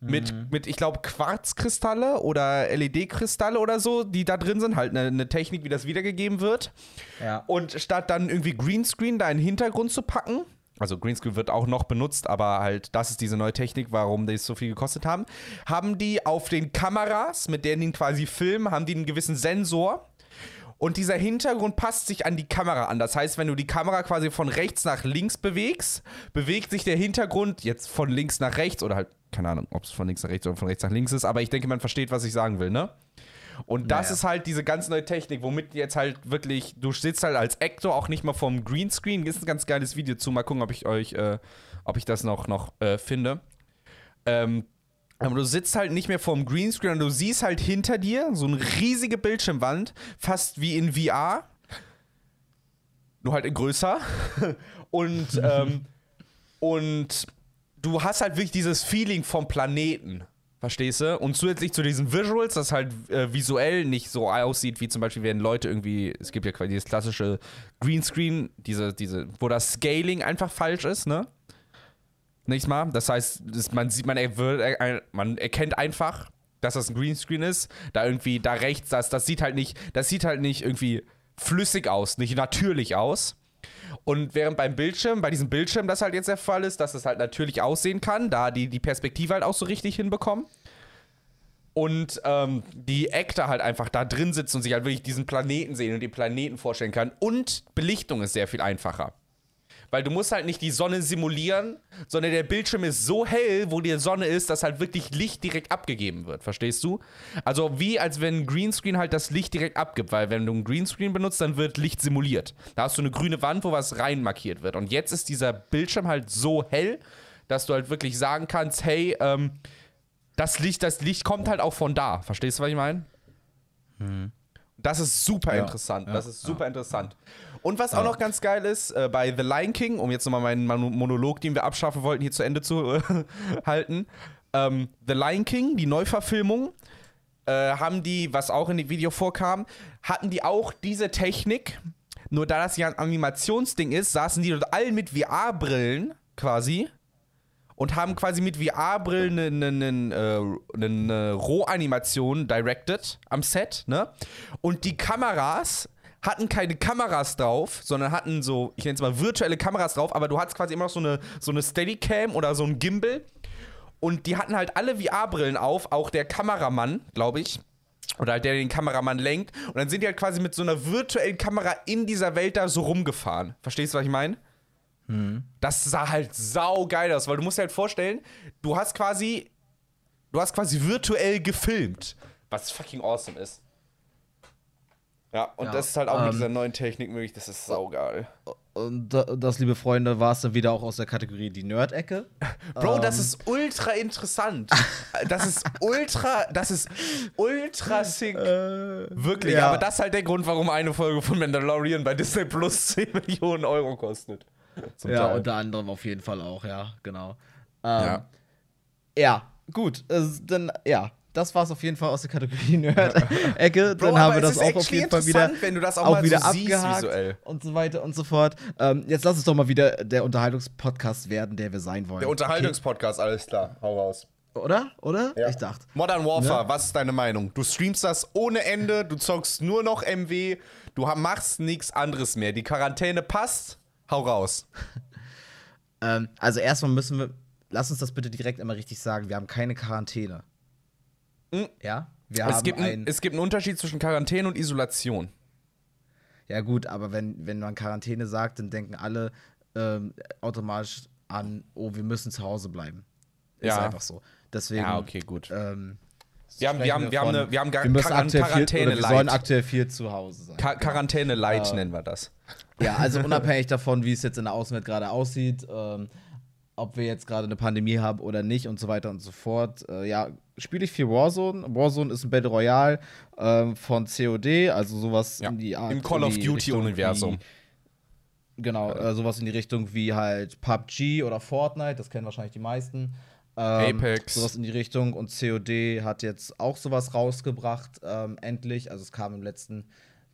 Mit, mit, ich glaube, Quarzkristalle oder LED-Kristalle oder so, die da drin sind. Halt eine, eine Technik, wie das wiedergegeben wird. Ja. Und statt dann irgendwie Greenscreen da in den Hintergrund zu packen, also Greenscreen wird auch noch benutzt, aber halt das ist diese neue Technik, warum die es so viel gekostet haben, haben die auf den Kameras, mit denen die quasi filmen, haben die einen gewissen Sensor. Und dieser Hintergrund passt sich an die Kamera an. Das heißt, wenn du die Kamera quasi von rechts nach links bewegst, bewegt sich der Hintergrund jetzt von links nach rechts oder halt, keine Ahnung, ob es von links nach rechts oder von rechts nach links ist, aber ich denke, man versteht, was ich sagen will, ne? Und das Naja. ist halt diese ganz neue Technik, womit jetzt halt wirklich, du sitzt halt als Actor auch nicht mal vorm Greenscreen. Ist ein ganz geiles Video zu. Mal gucken, ob ich euch, äh, ob ich das noch, noch äh, finde. Ähm, aber du sitzt halt nicht mehr vorm Greenscreen und du siehst halt hinter dir so eine riesige Bildschirmwand, fast wie in VR. Nur halt in größer. und, ähm, und du hast halt wirklich dieses Feeling vom Planeten. Verstehst du? Und zusätzlich zu diesen Visuals, das halt äh, visuell nicht so aussieht, wie zum Beispiel, wenn Leute irgendwie, es gibt ja quasi dieses klassische Greenscreen, diese, diese, wo das Scaling einfach falsch ist, ne? Nicht mal. Das heißt, das, man sieht, man, er, man erkennt einfach, dass das ein Greenscreen ist. Da irgendwie, da rechts, das, das sieht halt nicht, das sieht halt nicht irgendwie flüssig aus, nicht natürlich aus. Und während beim Bildschirm, bei diesem Bildschirm das halt jetzt der Fall ist, dass es halt natürlich aussehen kann, da die die Perspektive halt auch so richtig hinbekommen. Und ähm, die Actor halt einfach da drin sitzen und sich halt wirklich diesen Planeten sehen und den Planeten vorstellen kann. Und Belichtung ist sehr viel einfacher. Weil du musst halt nicht die Sonne simulieren, sondern der Bildschirm ist so hell, wo die Sonne ist, dass halt wirklich Licht direkt abgegeben wird. Verstehst du? Also wie als wenn ein Greenscreen halt das Licht direkt abgibt, weil wenn du ein Greenscreen benutzt, dann wird Licht simuliert. Da hast du eine grüne Wand, wo was rein markiert wird. Und jetzt ist dieser Bildschirm halt so hell, dass du halt wirklich sagen kannst, hey, ähm, das Licht, das Licht kommt halt auch von da. Verstehst du, was ich meine? Das ist super Ja, interessant. ja, das ist super interessant. Und was auch noch ganz geil ist, äh, bei The Lion King, um jetzt nochmal meinen Mon- Monolog, den wir abschaffen wollten, hier zu Ende zu äh, halten. Ähm, The Lion King, die Neuverfilmung, äh, haben die, was auch in dem Video vorkam, hatten die auch diese Technik. Nur da das ja ein Animationsding ist, saßen die dort alle mit VR-Brillen quasi und haben quasi mit VR-Brillen eine, eine, eine, eine Rohanimation directed am Set, ne? Und die Kameras hatten keine Kameras drauf, sondern hatten so, ich nenne es mal virtuelle Kameras drauf, aber du hattest quasi immer noch so eine, so eine Steadicam oder so ein Gimbal. Und die hatten halt alle VR-Brillen auf, auch der Kameramann, glaube ich. Oder halt der den Kameramann lenkt. Und dann sind die halt quasi mit so einer virtuellen Kamera in dieser Welt da so rumgefahren. Verstehst du, was ich meine? Das sah halt sau geil aus, weil du musst dir halt vorstellen, du hast quasi, du hast quasi virtuell gefilmt, was fucking awesome ist. Ja, und Ja, das ist halt auch mit ähm, dieser neuen Technik möglich, das ist saugeil. Und da- das, liebe Freunde, war es dann wieder auch aus der Kategorie die Nerd-Ecke. Bro, das Ähm. ist ultra interessant. Das ist ultra, das ist ultra sick. Wirklich, ja. aber das ist halt der Grund, warum eine Folge von Mandalorian bei Disney Plus 10 Millionen Euro kostet. Zum Ja, Teil. unter anderem auf jeden Fall auch, ja, genau. Ja. Ähm, ja. gut. äh, dann, ja, das war es auf jeden Fall aus der Kategorie Nerd-Ecke. Dann haben wir es das auch auf jeden Fall wieder, wenn du das auch auch mal wieder so siehst abgehakt visuell. und so weiter und so fort. Ähm, jetzt lass uns doch mal wieder der Unterhaltungspodcast werden, der wir sein wollen. Der Unterhaltungspodcast, alles klar, hau raus. Okay. Oder? Oder? Ich dachte. Modern Warfare, Ne? was ist deine Meinung? Du streamst das ohne Ende, du zockst nur noch MW, du machst nichts anderes mehr. Die Quarantäne passt, hau raus. Ähm, also erstmal müssen wir, lass uns das bitte direkt einmal richtig sagen, wir haben keine Quarantäne. Mhm. Ja? Wir Es haben gibt, ein, es gibt einen Unterschied zwischen Quarantäne und Isolation. ja gut, aber wenn, wenn man Quarantäne sagt, dann denken alle ähm, automatisch an, oh, wir müssen zu Hause bleiben. Ist Ja. einfach so. Deswegen, Ja, okay, gut. ähm, Wir haben, wir haben, wir haben, von, eine, wir haben gar wir müssen Quarantäne wir sollen aktuell viel zu Hause sein. Ka Quarantäne Light nennen wir das. Ja, also unabhängig davon, wie es jetzt in der Außenwelt gerade aussieht, ähm, ob wir jetzt gerade eine Pandemie haben oder nicht und so weiter und so fort. Äh, ja, spiele ich viel Warzone. Warzone ist ein Battle Royale ähm, von COD, also sowas Ja, in die Art. im Call of Duty-Universum. Genau, äh, sowas in die Richtung wie halt PUBG oder Fortnite, das kennen wahrscheinlich die meisten. Ähm, Apex. Sowas in die Richtung. Und COD hat jetzt auch sowas rausgebracht, ähm, endlich. Also es kam im letzten,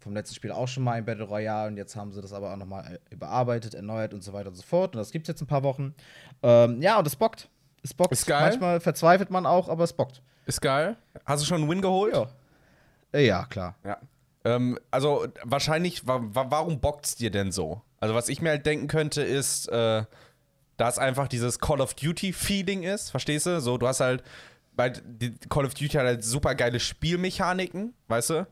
vom letzten Spiel auch schon mal ein Battle Royale und jetzt haben sie das aber auch nochmal überarbeitet, erneuert und so weiter und so fort. Und das gibt es jetzt ein paar Wochen. Ähm, ja, und es bockt. Es bockt. Ist geil. Manchmal verzweifelt man auch, aber es bockt. Ist geil. Hast du schon einen Win geholt? Ja. Äh, ja, klar. Ja. Ähm, also wahrscheinlich, wa wa warum bockt's dir denn so? Also was ich mir halt denken könnte, ist, äh, dass einfach dieses Call of Duty-Feeling ist, verstehst du? So, du hast halt, weil die Call of Duty hat halt super geile Spielmechaniken, weißt du?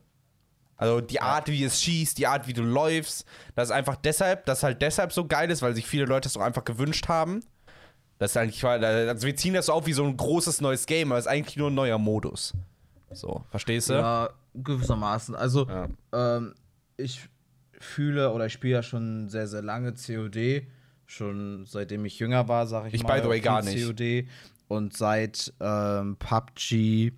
Also die Art, wie es schießt, die Art, wie du läufst, das ist einfach deshalb, das halt deshalb so geil ist, weil sich viele Leute es auch einfach gewünscht haben. Das ist eigentlich, also wir ziehen das so auf wie so ein großes neues Game, aber es ist eigentlich nur ein neuer Modus. So, verstehst du? Ja, gewissermaßen. Also, Ja. ähm, ich fühle oder ich spiele ja schon sehr, sehr lange COD. Schon seitdem ich jünger war, sage ich, Ich, mal. by the way, gar nicht. COD. Und seit ähm, PUBG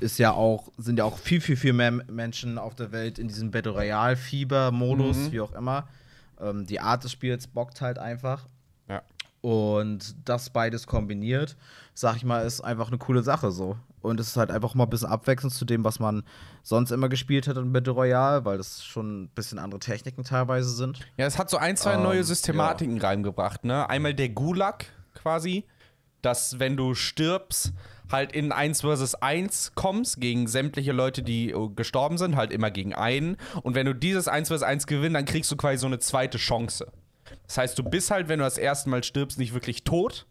ist ja auch, sind ja auch viel, viel, viel mehr Menschen auf der Welt in diesem Battle Royale-Fieber-Modus, Mhm. wie auch immer. Ähm, die Art des Spiels bockt halt einfach. Ja. Und das beides kombiniert, sag ich mal, ist einfach eine coole Sache so. Und es ist halt einfach mal ein bisschen abwechselnd zu dem, was man sonst immer gespielt hat in Battle Royale, weil das schon ein bisschen andere Techniken teilweise sind. Ja, es hat so ein, zwei Ähm, neue Systematiken reingebracht, ne? Einmal der Gulag quasi, dass wenn du stirbst, halt in 1 versus 1 kommst gegen sämtliche Leute, die äh, gestorben sind, halt immer gegen einen. Und wenn du dieses 1 versus 1 gewinnst, dann kriegst du quasi so eine zweite Chance. Das heißt, du bist halt, wenn du das erste Mal stirbst, nicht wirklich tot.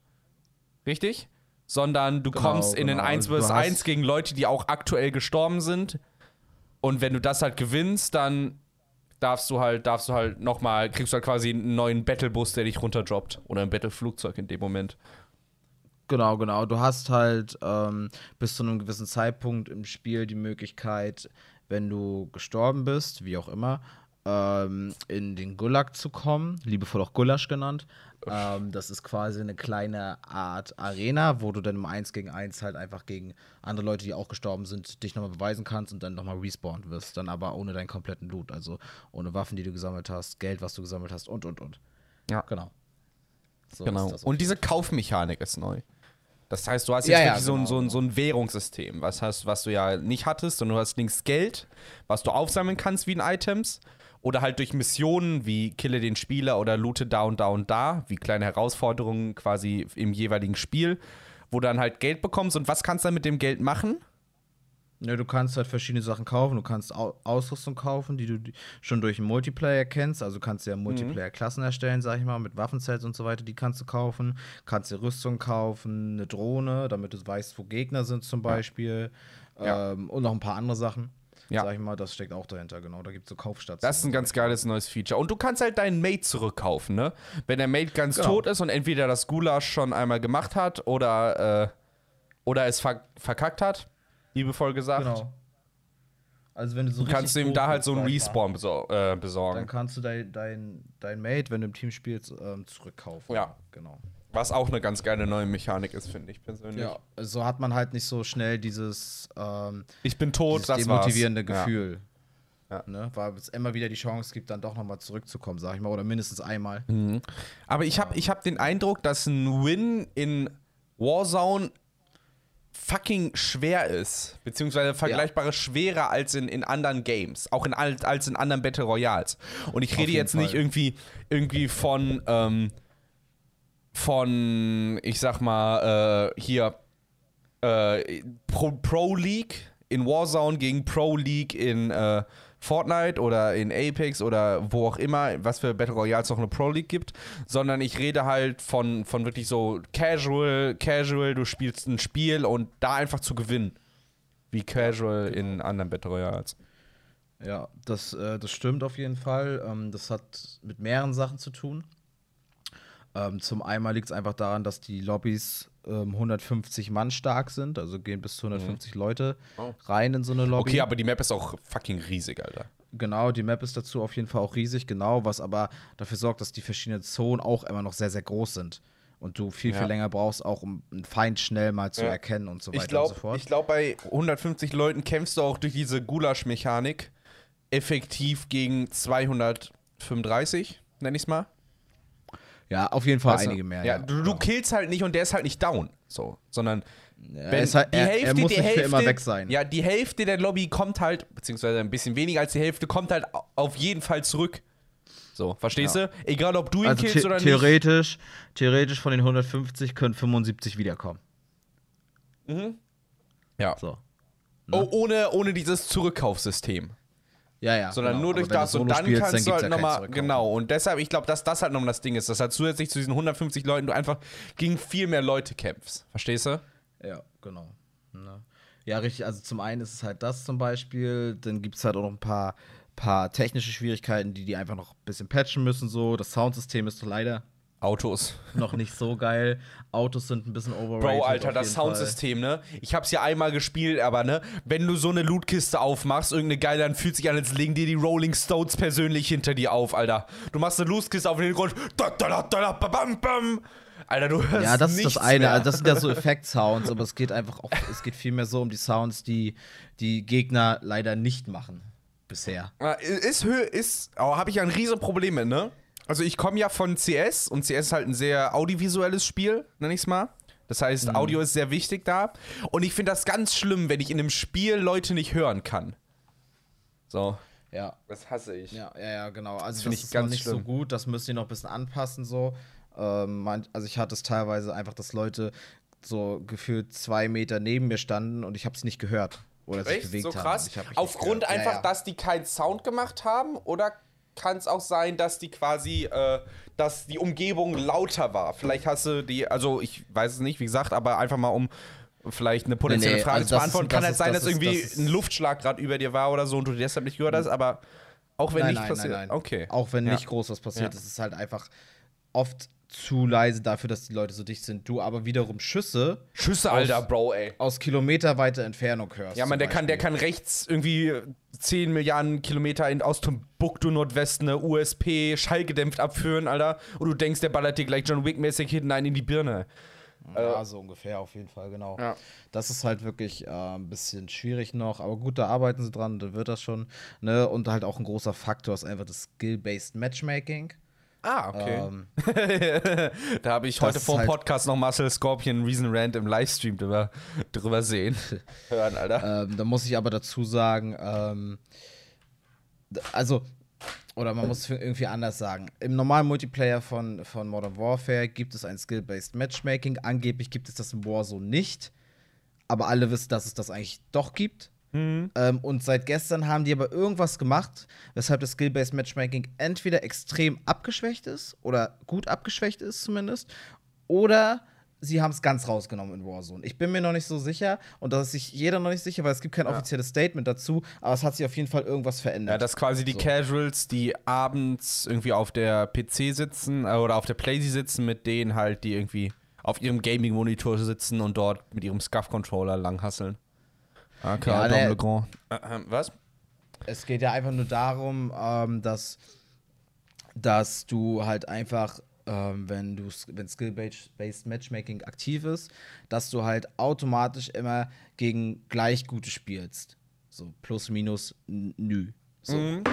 Richtig? Sondern du Genau, kommst in den genau. 1 du versus hast- 1 gegen Leute, die auch aktuell gestorben sind. Und wenn du das halt gewinnst, dann darfst du halt, darfst du halt nochmal, kriegst du halt quasi einen neuen Battlebus, der dich runterdroppt. Oder ein Battleflugzeug in dem Moment. Genau, genau. Du hast halt ähm, bis zu einem gewissen Zeitpunkt im Spiel die Möglichkeit, wenn du gestorben bist, wie auch immer, ähm, in den Gulag zu kommen, liebevoll auch Gulasch genannt. Ähm, das ist quasi eine kleine Art Arena, wo du dann im 1 gegen 1 halt einfach gegen andere Leute, die auch gestorben sind, dich nochmal beweisen kannst und dann nochmal respawnen wirst. Dann aber ohne deinen kompletten Loot, also ohne Waffen, die du gesammelt hast, Geld, was du gesammelt hast und, und, und. Ja. Genau. So Genau. Und diese Kaufmechanik ist neu. Das heißt, du hast jetzt Ja, ja, wirklich so, ein, genau, so, ein, genau. so ein Währungssystem, was, hast, was du ja nicht hattest, sondern du hast links Geld, was du aufsammeln kannst wie in Items. Oder halt durch Missionen wie Kille den Spieler oder Loote da und da und da, wie kleine Herausforderungen quasi im jeweiligen Spiel, wo du dann halt Geld bekommst. Und was kannst du dann mit dem Geld machen? Ja, du kannst halt verschiedene Sachen kaufen. Du kannst Au Ausrüstung kaufen, die du schon durch den Multiplayer kennst. Also kannst du ja Multiplayer-Klassen erstellen, sag ich mal, mit Waffensets und so weiter. Die kannst du kaufen. Kannst dir Rüstung kaufen, eine Drohne, damit du weißt, wo Gegner sind zum Beispiel. Ja. Ähm, und noch ein paar andere Sachen. Ja. Sag ich mal, das steckt auch dahinter, genau. Da gibt es so Kaufstationen. Das ist ein ganz geiles neues Feature. Und du kannst halt deinen Mate zurückkaufen, ne? Wenn der Mate ganz Genau. tot ist und entweder das Gulasch schon einmal gemacht hat oder, äh, oder es ver verkackt hat, liebevoll gesagt, Genau. Also wenn du so kannst du richtig ihm da halt so einen Respawn besor äh, Dann besorgen. kannst du dein, dein, dein Mate, wenn du im Team spielst, ähm, zurückkaufen. Ja. Genau. Was auch eine ganz geile neue Mechanik ist, finde ich persönlich. Ja, so hat man halt nicht so schnell dieses, ähm, Ich bin tot, das demotivierende war's. Gefühl. Ja. Ne? Weil es immer wieder die Chance gibt, dann doch nochmal zurückzukommen, sag ich mal, oder mindestens einmal. Ja. Aber ich habe ich hab den Eindruck, dass ein Win in Warzone fucking schwer ist. Beziehungsweise vergleichbare schwerer als in, in anderen Games. Auch in, al- als in anderen Battle Royals. Und ich rede jetzt nicht Fall. irgendwie, irgendwie von, ähm, von, ich sag mal, äh, hier, äh, Pro, Pro League in Warzone gegen Pro League in äh, Fortnite oder in Apex oder wo auch immer, was für Battle Royals noch eine Pro League gibt, sondern ich rede halt von, von wirklich so casual, casual, du spielst ein Spiel und da einfach zu gewinnen. Wie casual in anderen Battle Royals. Ja, das, äh, das stimmt auf jeden Fall. Ähm, das hat mit mehreren Sachen zu tun. Ähm, zum einen liegt es einfach daran, dass die Lobbys ähm, 150 Mann stark sind, also gehen bis zu 150 Leute Oh. rein in so eine Lobby. Okay, aber die Map ist auch fucking riesig, Alter. Genau, die Map ist dazu auf jeden Fall auch riesig, genau, was aber dafür sorgt, dass die verschiedenen Zonen auch immer noch sehr, sehr groß sind. Und du viel, Ja. viel länger brauchst, auch um einen Feind schnell mal zu Ja. erkennen und so weiter Ich und glaube, so fort. glaub, bei 150 Leuten kämpfst du auch durch diese Gulasch-Mechanik effektiv gegen 235, nenn ich's mal. Ja, auf jeden Fall Weißt du? einige mehr. Ja, du, du killst halt nicht und der ist halt nicht down. So, sondern Er, wenn halt, die er, Hälfte, er muss die nicht Hälfte, immer weg sein. Ja, die Hälfte der Lobby kommt halt, beziehungsweise ein bisschen weniger als die Hälfte, kommt halt au- auf jeden Fall zurück. So, verstehst Ja. du? Egal, ob du ihn also killst oder nicht. theoretisch, theoretisch von den 150 können 75 wiederkommen. Ja. So. Oh, ohne, ohne dieses Zurückkaufsystem. Ja, ja. sondern genau. nur durch das du und dann spielst, kannst du gibt's halt ja nochmal, genau, und deshalb, ich glaube, dass das halt nochmal das Ding ist, dass halt zusätzlich zu diesen 150 Leuten du einfach gegen viel mehr Leute kämpfst, verstehst du? Ja, genau. Ne? Ja, richtig. Also zum einen ist es halt das zum Beispiel, dann gibt es halt auch noch ein paar, paar technische Schwierigkeiten, die die einfach noch ein bisschen patchen müssen. So, das Soundsystem ist leider Autos. noch nicht so geil. Autos sind ein bisschen overrated. Bro, Alter, das jeden Fall. Soundsystem, ne? Ich hab's ja einmal gespielt, aber ne, wenn du so eine Lootkiste aufmachst, irgendeine geile, dann fühlt sich an, als legen dir die Rolling Stones persönlich hinter dir auf, Alter. Du machst eine Lootkiste auf den Grund. Da, da, da, da, da, bam, bam. Alter, du hörst Ja, das ist das eine. Also das sind ja so Effekt-Sounds, aber es geht einfach auch, es geht vielmehr so um die Sounds, die die Gegner leider nicht machen. Bisher. Ja, Ist, hö- ist, oh, habe ich ja ein riesen Problem mit, ne? Also ich komme ja von CS und CS ist halt ein sehr audiovisuelles Spiel, nenn ich's mal. Das heißt, Mhm. Audio ist sehr wichtig da. Und ich finde das ganz schlimm, wenn ich in einem Spiel Leute nicht hören kann. So. Ja. Das hasse ich. Ja, ja, ja, genau. Also das, find ich ist ganz noch nicht so schlimm. gut. Das müsst ihr noch ein bisschen anpassen so. Ähm, also ich hatte es teilweise einfach, dass Leute so gefühlt zwei Meter neben mir standen und ich habe es nicht gehört oder sich Echt? bewegt So haben. krass? Ich Aufgrund einfach, ja, ja. dass die keinen Sound gemacht haben? Oder kann es auch sein, dass die quasi, äh, dass die Umgebung lauter war? Vielleicht hast du die, also ich weiß es nicht, wie gesagt, aber einfach mal um vielleicht eine potenzielle Nee, nee, Frage also zu beantworten. ist- kann halt sein, das dass ist- irgendwie das ein Luftschlag gerade über dir war oder so und du deshalb nicht gehört hast, aber auch wenn nein, nicht nein, passiert. nein. Okay. Auch wenn Ja. nicht groß was passiert Ja. ist, ist es halt einfach oft zu leise dafür, dass die Leute so dicht sind. Du aber wiederum Schüsse Schüsse, aus- Alter, Bro, ey. aus kilometerweiter Entfernung hörst. Ja, man, der kann, der kann rechts irgendwie 10 Milliarden Kilometer in, aus Timbuktu Nordwesten eine USP schallgedämpft abführen, Alter. Und du denkst, der ballert dir gleich John Wick-mäßig hinten einen in die Birne. Ja, so ungefähr, auf jeden Fall, genau. Ja. Das ist halt wirklich äh, ein bisschen schwierig noch, aber gut, da arbeiten sie dran, da wird das schon. Ne? Und halt auch ein großer Faktor ist einfach das Skill-Based Matchmaking. Ah, okay. Ähm, da habe ich heute vor dem halt- Podcast noch Marcel Scorpion Reason Rant im Livestream drüber, drüber sehen. Hören, Alter. ähm, da muss ich aber dazu sagen, ähm, also, oder man muss es irgendwie anders sagen. Im normalen Multiplayer von, von Modern Warfare gibt es ein Skill-Based Matchmaking. Angeblich gibt es das im Warzone nicht. Aber alle wissen, dass es das eigentlich doch gibt. Ähm, und seit gestern haben die aber irgendwas gemacht, weshalb das Skill-Based Matchmaking entweder extrem abgeschwächt ist oder gut abgeschwächt ist zumindest, oder sie haben es ganz rausgenommen in Warzone. Ich bin mir noch nicht so sicher und da ist sich jeder noch nicht sicher, weil es gibt kein offizielles Statement dazu, aber es hat sich auf jeden Fall irgendwas verändert. Ja, dass quasi die So. Casuals, die abends irgendwie auf der PC sitzen äh, oder auf der Playsee sitzen, mit denen halt, die irgendwie auf ihrem Gaming-Monitor sitzen und dort mit ihrem Scuff-Controller langhasseln. Okay, Ja, Dom Le Grand. Was? Es geht ja einfach nur darum, ähm, dass, dass du halt einfach, ähm, wenn du wenn Skill-Based Matchmaking aktiv ist, dass du halt automatisch immer gegen gleich gute spielst. So plus, minus, nü. So. Mhm.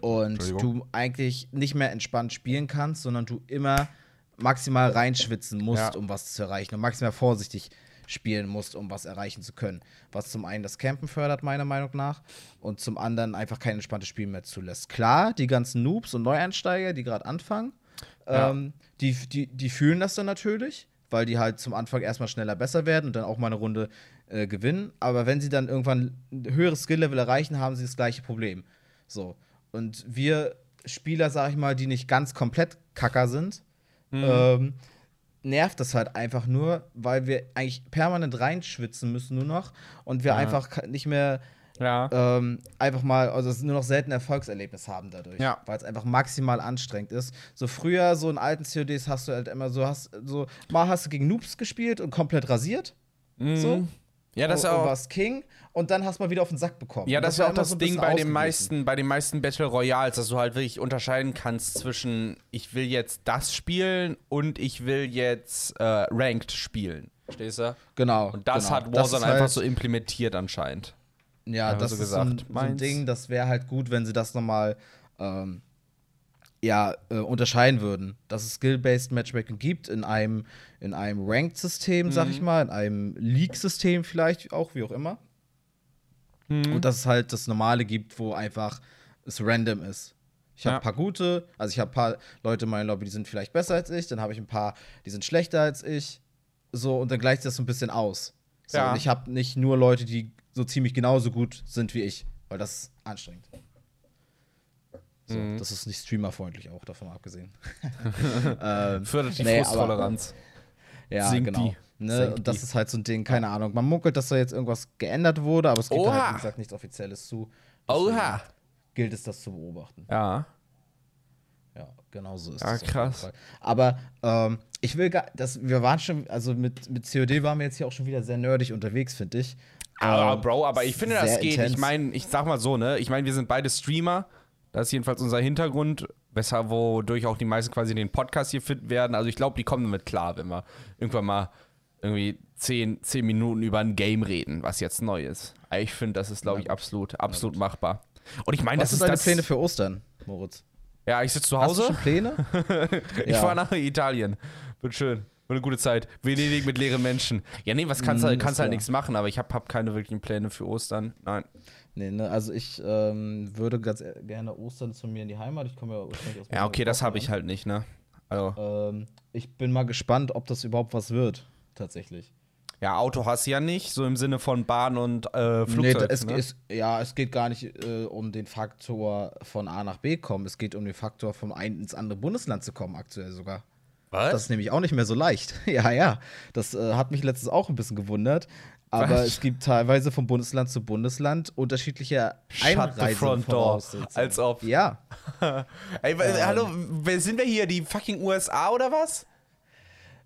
Und du eigentlich nicht mehr entspannt spielen kannst, sondern du immer maximal reinschwitzen musst, Ja. um was zu erreichen und maximal vorsichtig spielen musst, um was erreichen zu können. Was zum einen das Campen fördert, meiner Meinung nach, und zum anderen einfach kein entspanntes Spiel mehr zulässt. Klar, die ganzen Noobs und Neueinsteiger, die gerade anfangen, Ja. ähm, die, die, die fühlen das dann natürlich, weil die halt zum Anfang erstmal schneller besser werden und dann auch mal eine Runde äh, gewinnen. Aber wenn sie dann irgendwann ein höheres Skill-Level erreichen, haben sie das gleiche Problem. So. Und wir Spieler, sag ich mal, die nicht ganz komplett Kacker sind, ähm, nervt das halt einfach nur, weil wir eigentlich permanent reinschwitzen müssen nur noch und wir Ja. einfach nicht mehr Ja. ähm, einfach mal, also nur noch selten Erfolgserlebnis haben dadurch. Ja. Weil es einfach maximal anstrengend ist. So früher, so in alten CODs hast du halt immer so, hast so, mal hast du gegen Noobs gespielt und komplett rasiert. Mhm. So. Ja, das ist und, und auch. warst King und dann hast du mal wieder auf den Sack bekommen. Ja, Und das ist auch das so Ding bei den meisten, bei den meisten Battle Royals, dass du halt wirklich unterscheiden kannst zwischen ich will jetzt das spielen und ich will jetzt äh, Ranked spielen. Verstehst du? Genau. Und das genau. hat Warzone ist einfach halt, so implementiert anscheinend. Ja, das so ist so ein, gesagt. so ein. Ding, das wäre halt gut, wenn sie das nochmal ähm, ja, äh, unterscheiden würden. Dass es Skill-Based Matchmaking gibt in einem, in einem Ranked-System, sag ich Mhm. mal, in einem League-System vielleicht auch, wie auch immer. Mhm. Und dass es halt das Normale gibt, wo einfach es random ist. Ich habe Ja. ein paar gute, also ich habe ein paar Leute in meiner Lobby, die sind vielleicht besser als ich, dann habe ich ein paar, die sind schlechter als ich. So, und dann gleicht sich das so ein bisschen aus. So, Ja. Und ich habe nicht nur Leute, die so ziemlich genauso gut sind wie ich, weil das ist anstrengend. So, Mhm. Das ist nicht streamerfreundlich auch, davon abgesehen. ähm, Fördert die nee, Frusttoleranz. ja, Sinkt genau. die. Ne, und das die. ist halt so ein Ding, keine Ahnung. Man munkelt, dass da jetzt irgendwas geändert wurde, aber es gibt da Oha. halt, wie gesagt, nichts Offizielles zu. Oha. Gilt es, das zu beobachten. Ja. Ja, genau so ist es. jeden krass. Aber ähm, ich will gar, das, wir waren schon, also mit, mit COD waren wir jetzt hier auch schon wieder sehr nerdig unterwegs, finde ich. Aber Ähm, Bro, aber ich finde, das geht. intens. Ich meine, ich sag mal so, ne? Ich meine, wir sind beide Streamer. Das ist jedenfalls unser Hintergrund, weshalb, wodurch auch die meisten quasi den Podcast hier finden werden. Also ich glaube, die kommen damit klar, wenn wir irgendwann mal irgendwie 10, 10 Minuten über ein Game reden, was jetzt neu ist. Ich finde, das ist, glaube ich, absolut, absolut machbar. Und ich meine, Was das sind ist deine das. Pläne für Ostern, Moritz? Ja, ich sitze zu Hast du Hause. schon Pläne? Ich Ja. fahre nach Italien. Wird schön. Eine gute Zeit. Venedig mit leeren Menschen. Ja, nee, was kannst, Mm, halt, kannst halt nichts machen, aber ich habe hab keine wirklichen Pläne für Ostern. Nein. nee, ne, also ich ähm, würde ganz gerne Ostern zu mir in die Heimat. Ich komme ja ursprünglich aus Ja, okay, das habe ich Mecklenburg-Vorpommern. halt nicht, ne? Also, Ähm, ich bin mal gespannt, ob das überhaupt was wird, tatsächlich. ja, Auto hast du ja nicht, so im Sinne von Bahn und äh, Nee, Flugzeug. es, ne? es, ja, es geht gar nicht äh, um den Faktor von A nach B kommen. Es geht um den Faktor vom einen ins andere Bundesland zu kommen, aktuell sogar. Was? Das ist nämlich auch nicht mehr so leicht. ja, ja. Das äh, hat mich letztens auch ein bisschen gewundert. Aber Was? es gibt teilweise von Bundesland zu Bundesland unterschiedliche. Einreisevoraussetzungen. Als ob. Ja. Ey, Ähm. hallo, wer sind wir hier? Die fucking USA oder was?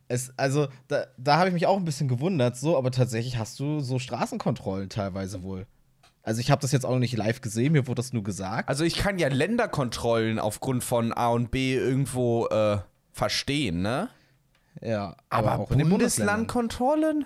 Es, also, da, da habe ich mich auch ein bisschen gewundert, so, aber tatsächlich hast du so Straßenkontrollen teilweise wohl. Also, ich habe das jetzt auch noch nicht live gesehen, mir wurde das nur gesagt. Also, ich kann ja Länderkontrollen aufgrund von A und B irgendwo äh, verstehen, ne? ja, Aber, auch in den Bundesländern. Bundeslandkontrollen?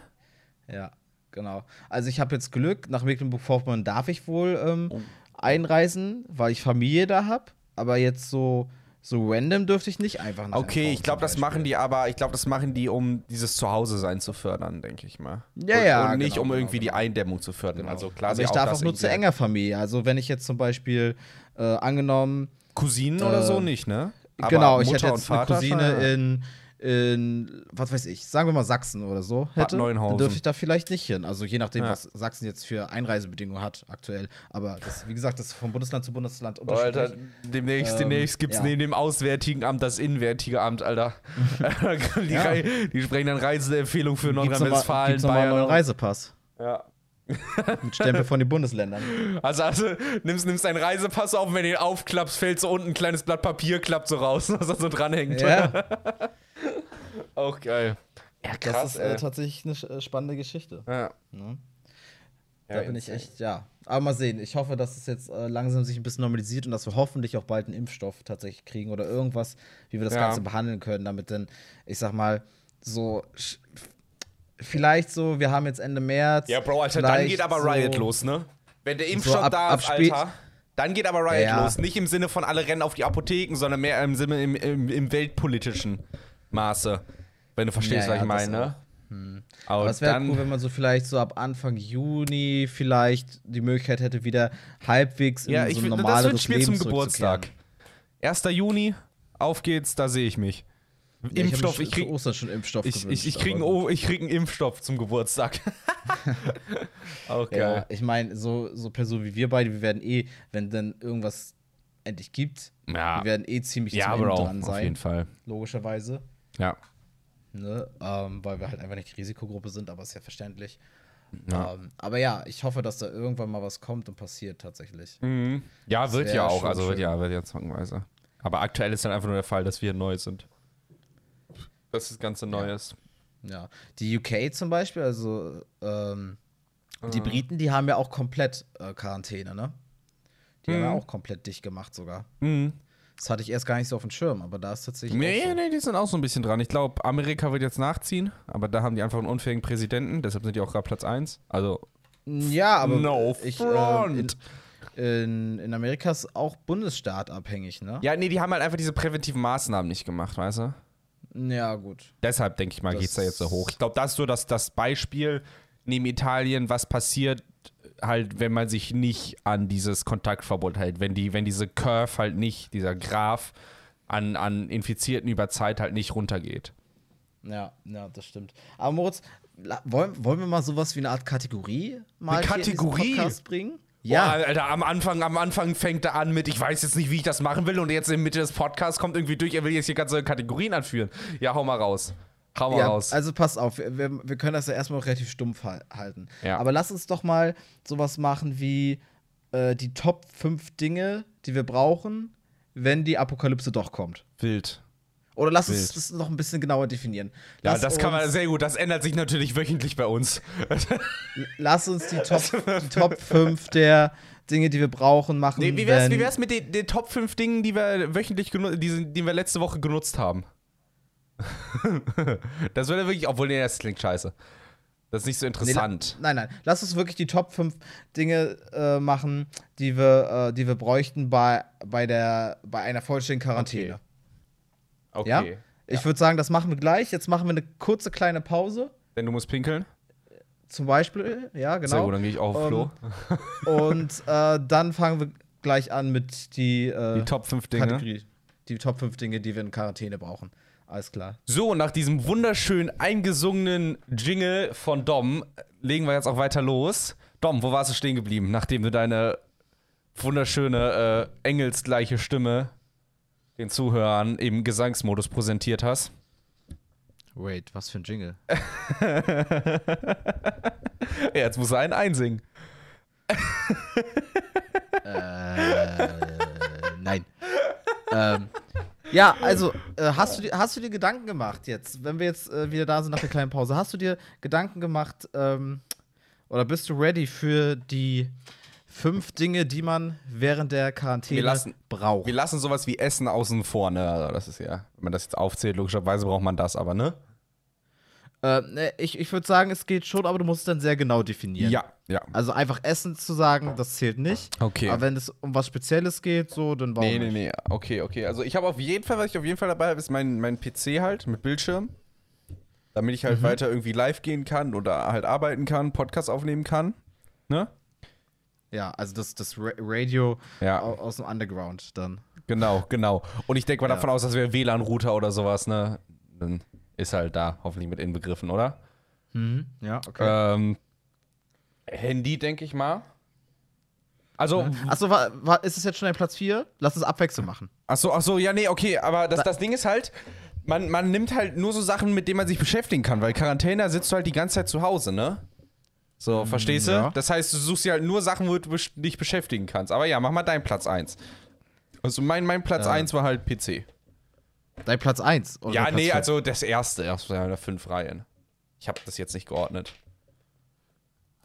Ja, genau. Also ich habe jetzt Glück, nach Mecklenburg-Vorpommern darf ich wohl ähm, Oh. einreisen, weil ich Familie da habe. Aber jetzt so, so random dürfte ich nicht einfach nach Okay, ich glaube, das machen die aber, ich glaube, das machen die, um dieses Zuhause-Sein zu fördern, denke ich mal. Ja, und, ja, Und nicht, genau, um genau, irgendwie die genau. Eindämmung zu fördern. Genau. Also klar, aber sie ich darf auch nur zu enger Familie. Also wenn ich jetzt zum Beispiel äh, angenommen, Cousinen oder so Äh, nicht, ne? Aber genau, ich Mutter hätte jetzt eine Cousine ja. in, in, was weiß ich, sagen wir mal Sachsen oder so hätte, Neuenhausen. dann dürfte ich da vielleicht nicht hin. Also je nachdem, Ja. was Sachsen jetzt für Einreisebedingungen hat aktuell. Aber das, wie gesagt, das ist von Bundesland zu Bundesland unterschiedlich. Alter, demnächst, Ähm, demnächst gibt es ja. neben dem Auswärtigen Amt das Inwärtige Amt, Alter. die, Ja. Die sprechen dann Reiseempfehlung für Nordrhein-Westfalen, mal einen Bayern. Reisepass Ja. mit Stempel von den Bundesländern. Also, also nimmst, nimmst deinen Reisepass auf und wenn du ihn aufklappst, fällt so unten ein kleines Blatt Papier, klappt so raus, was da so dranhängt. Ja, Auch geil. Ja, das ist äh, tatsächlich eine äh, spannende Geschichte. ja. Ne? Ja, Da bin ich echt, ja. Aber mal sehen. Ich hoffe, dass es jetzt äh, langsam sich ein bisschen normalisiert und dass wir hoffentlich auch bald einen Impfstoff tatsächlich kriegen oder irgendwas, wie wir das Ja. Ganze behandeln können, damit dann, ich sag mal, so sch- vielleicht so, wir haben jetzt Ende März. Ja, Bro, Alter, dann geht aber so, Riot los, ne? Wenn der Impfstoff ab- da ist, Alter, dann geht aber Riot Ja. los. Nicht im Sinne von alle rennen auf die Apotheken, sondern mehr im Sinne im, im, im weltpolitischen Maße. Wenn du verstehst, Ja, was ich ja, das meine, ne? Aber, Aber es wäre cool, wenn man so vielleicht so ab Anfang Juni vielleicht die Möglichkeit hätte, wieder halbwegs in ja, so ein das normaleres wünsche ich mir Leben zum Geburtstag. zurückzukehren. 1. Juni, auf geht's, da sehe ich mich. Ja, Impfstoff, ich, ich krieg, Ostern schon Impfstoff ich, ich, gewünscht, ich, krieg einen, ich krieg einen Impfstoff zum Geburtstag. Auch Ja, ich meine, so, so Personen wie wir beide, wir werden eh, wenn dann irgendwas endlich gibt, Ja, wir werden eh ziemlich ja zum Ende dran auf sein, jeden Fall. logischerweise. Ja. Ne? Ähm, weil wir halt einfach nicht die Risikogruppe sind, aber ist ja verständlich. Ja. Ähm, aber ja, ich hoffe, dass da irgendwann mal was kommt und passiert tatsächlich. Mhm. Ja, wird wär ja auch, also wird schön. ja, wird ja zwangweise. Aber aktuell ist dann einfach nur der Fall, dass wir neu sind. Dass das Ganze neu ist. Ja. Die UK zum Beispiel, also ähm, die Mhm. Briten, die haben ja auch komplett äh, Quarantäne, ne? Die haben ja Mhm. auch komplett dicht gemacht sogar. Mhm. Das hatte ich erst gar nicht so auf dem Schirm, aber da ist tatsächlich. Nee, so. nee, die sind auch so ein bisschen dran. Ich glaube, Amerika wird jetzt nachziehen, aber da haben die einfach einen unfähigen Präsidenten, deshalb sind die auch gerade Platz 1. Also, Ja, aber No ich, front. Ähm, in, in, in Amerika ist auch Bundesstaat abhängig, ne? ja, nee, die haben halt einfach diese präventiven Maßnahmen nicht gemacht, weißt du? Ja, gut. Deshalb denke ich mal, geht es da jetzt so hoch. Ich glaube, das ist so das, das Beispiel neben Italien, was passiert, halt, wenn man sich nicht an dieses Kontaktverbot hält. Wenn, die, wenn diese Curve halt nicht, dieser Graph an, an Infizierten über Zeit halt nicht runtergeht. Ja, ja, das stimmt. Aber Moritz, wollen, wollen wir mal sowas wie eine Art Kategorie mal Eine Kategorie? Podcast bringen? Ja. Ja. Alter, am Anfang, am Anfang fängt er an mit, ich weiß jetzt nicht, wie ich das machen will, und jetzt in der Mitte des Podcasts kommt irgendwie durch, er will jetzt hier ganze Kategorien anführen. Ja, hau mal raus. Hau mal Ja, raus. also pass auf, wir, wir können das ja erstmal relativ stumpf hal- halten. Ja. Aber lass uns doch mal sowas machen wie äh, die Top 5 Dinge, die wir brauchen, wenn die Apokalypse doch kommt. Wild. Oder lass uns das noch ein bisschen genauer definieren. Ja, Lass das kann man sehr gut. Das ändert sich natürlich wöchentlich bei uns. Lass uns die Top, die Top 5 der Dinge, die wir brauchen, machen. Nee, wie wär's, wie wär's mit den, den Top 5 Dingen, die wir wöchentlich die, die wir letzte Woche genutzt haben? das würde wirklich, obwohl, nee, das klingt scheiße. Das ist nicht so Nee, interessant. nein, nein. Lass uns wirklich die Top 5 Dinge äh, machen, die wir, äh, die wir bräuchten bei, bei, der, bei einer vollständigen Quarantäne. okay. Ja? Ich würde sagen, das machen wir gleich. Jetzt machen wir eine kurze kleine Pause. Denn du musst pinkeln? Zum Beispiel, ja, genau. Sehr gut, dann gehe ich auch auf Klo. Und äh, dann fangen wir gleich an mit die, äh, Die Top 5 Dinge. Kategorie. Die Top 5 Dinge, die wir in Quarantäne brauchen. Alles klar. So, nach diesem wunderschön eingesungenen Jingle von Dom legen wir jetzt auch weiter los. Dom, wo warst du stehen geblieben, nachdem du deine wunderschöne, äh, engelsgleiche Stimme den Zuhörern im Gesangsmodus präsentiert hast? Wait, was für ein Jingle? Ja, jetzt muss er einen einsingen. äh, nein. ähm, ja, also, äh, hast, du dir, hast du dir Gedanken gemacht jetzt, wenn wir jetzt äh, wieder da sind nach der kleinen Pause, hast du dir Gedanken gemacht ähm, oder bist du ready für die fünf Dinge, die man während der Quarantäne Wir lassen- braucht? Wir lassen sowas wie Essen außen vor, ne? Also das ist ja, wenn man das jetzt aufzählt, logischerweise braucht man das, aber ne? Äh, ich ich würde sagen, es geht schon, aber du musst es dann sehr genau definieren. Ja, ja. Also einfach Essen zu sagen, das zählt nicht. Okay. Aber wenn es um was Spezielles geht, so, dann warum Nee, nee, nee. Okay, okay. Also ich habe auf jeden Fall, was ich auf jeden Fall dabei habe, ist mein, mein PC halt mit Bildschirm. Damit ich halt weiter irgendwie live gehen kann oder halt arbeiten kann, Podcast aufnehmen kann. Ne? Ja, also das, das Ra Radio Ja. au- aus dem Underground dann. Genau, genau. Und ich denke mal Ja. davon aus, dass wir WLAN-Router oder sowas, ne? Dann ist halt da hoffentlich mit inbegriffen, oder? Mhm. Ja, okay. Ähm, Handy, denke ich mal. Also, Achso, war, war, ist es jetzt schon ein Platz 4? Lass es abwechselnd machen. ach so, ach so, ja, nee, okay, aber das, das Ding ist halt, man, man nimmt halt nur so Sachen, mit denen man sich beschäftigen kann, weil Quarantäne sitzt du halt die ganze Zeit zu Hause, ne? So, verstehst du? ja. Das heißt, du suchst dir halt nur Sachen, wo du dich beschäftigen kannst. Aber ja, mach mal deinen Platz 1. Also mein, mein Platz Ja. 1 war halt PC. Dein Platz 1. Oder Ja, Platz nee, vier? also das erste, erst der fünf Reihen. Ich habe das jetzt nicht geordnet.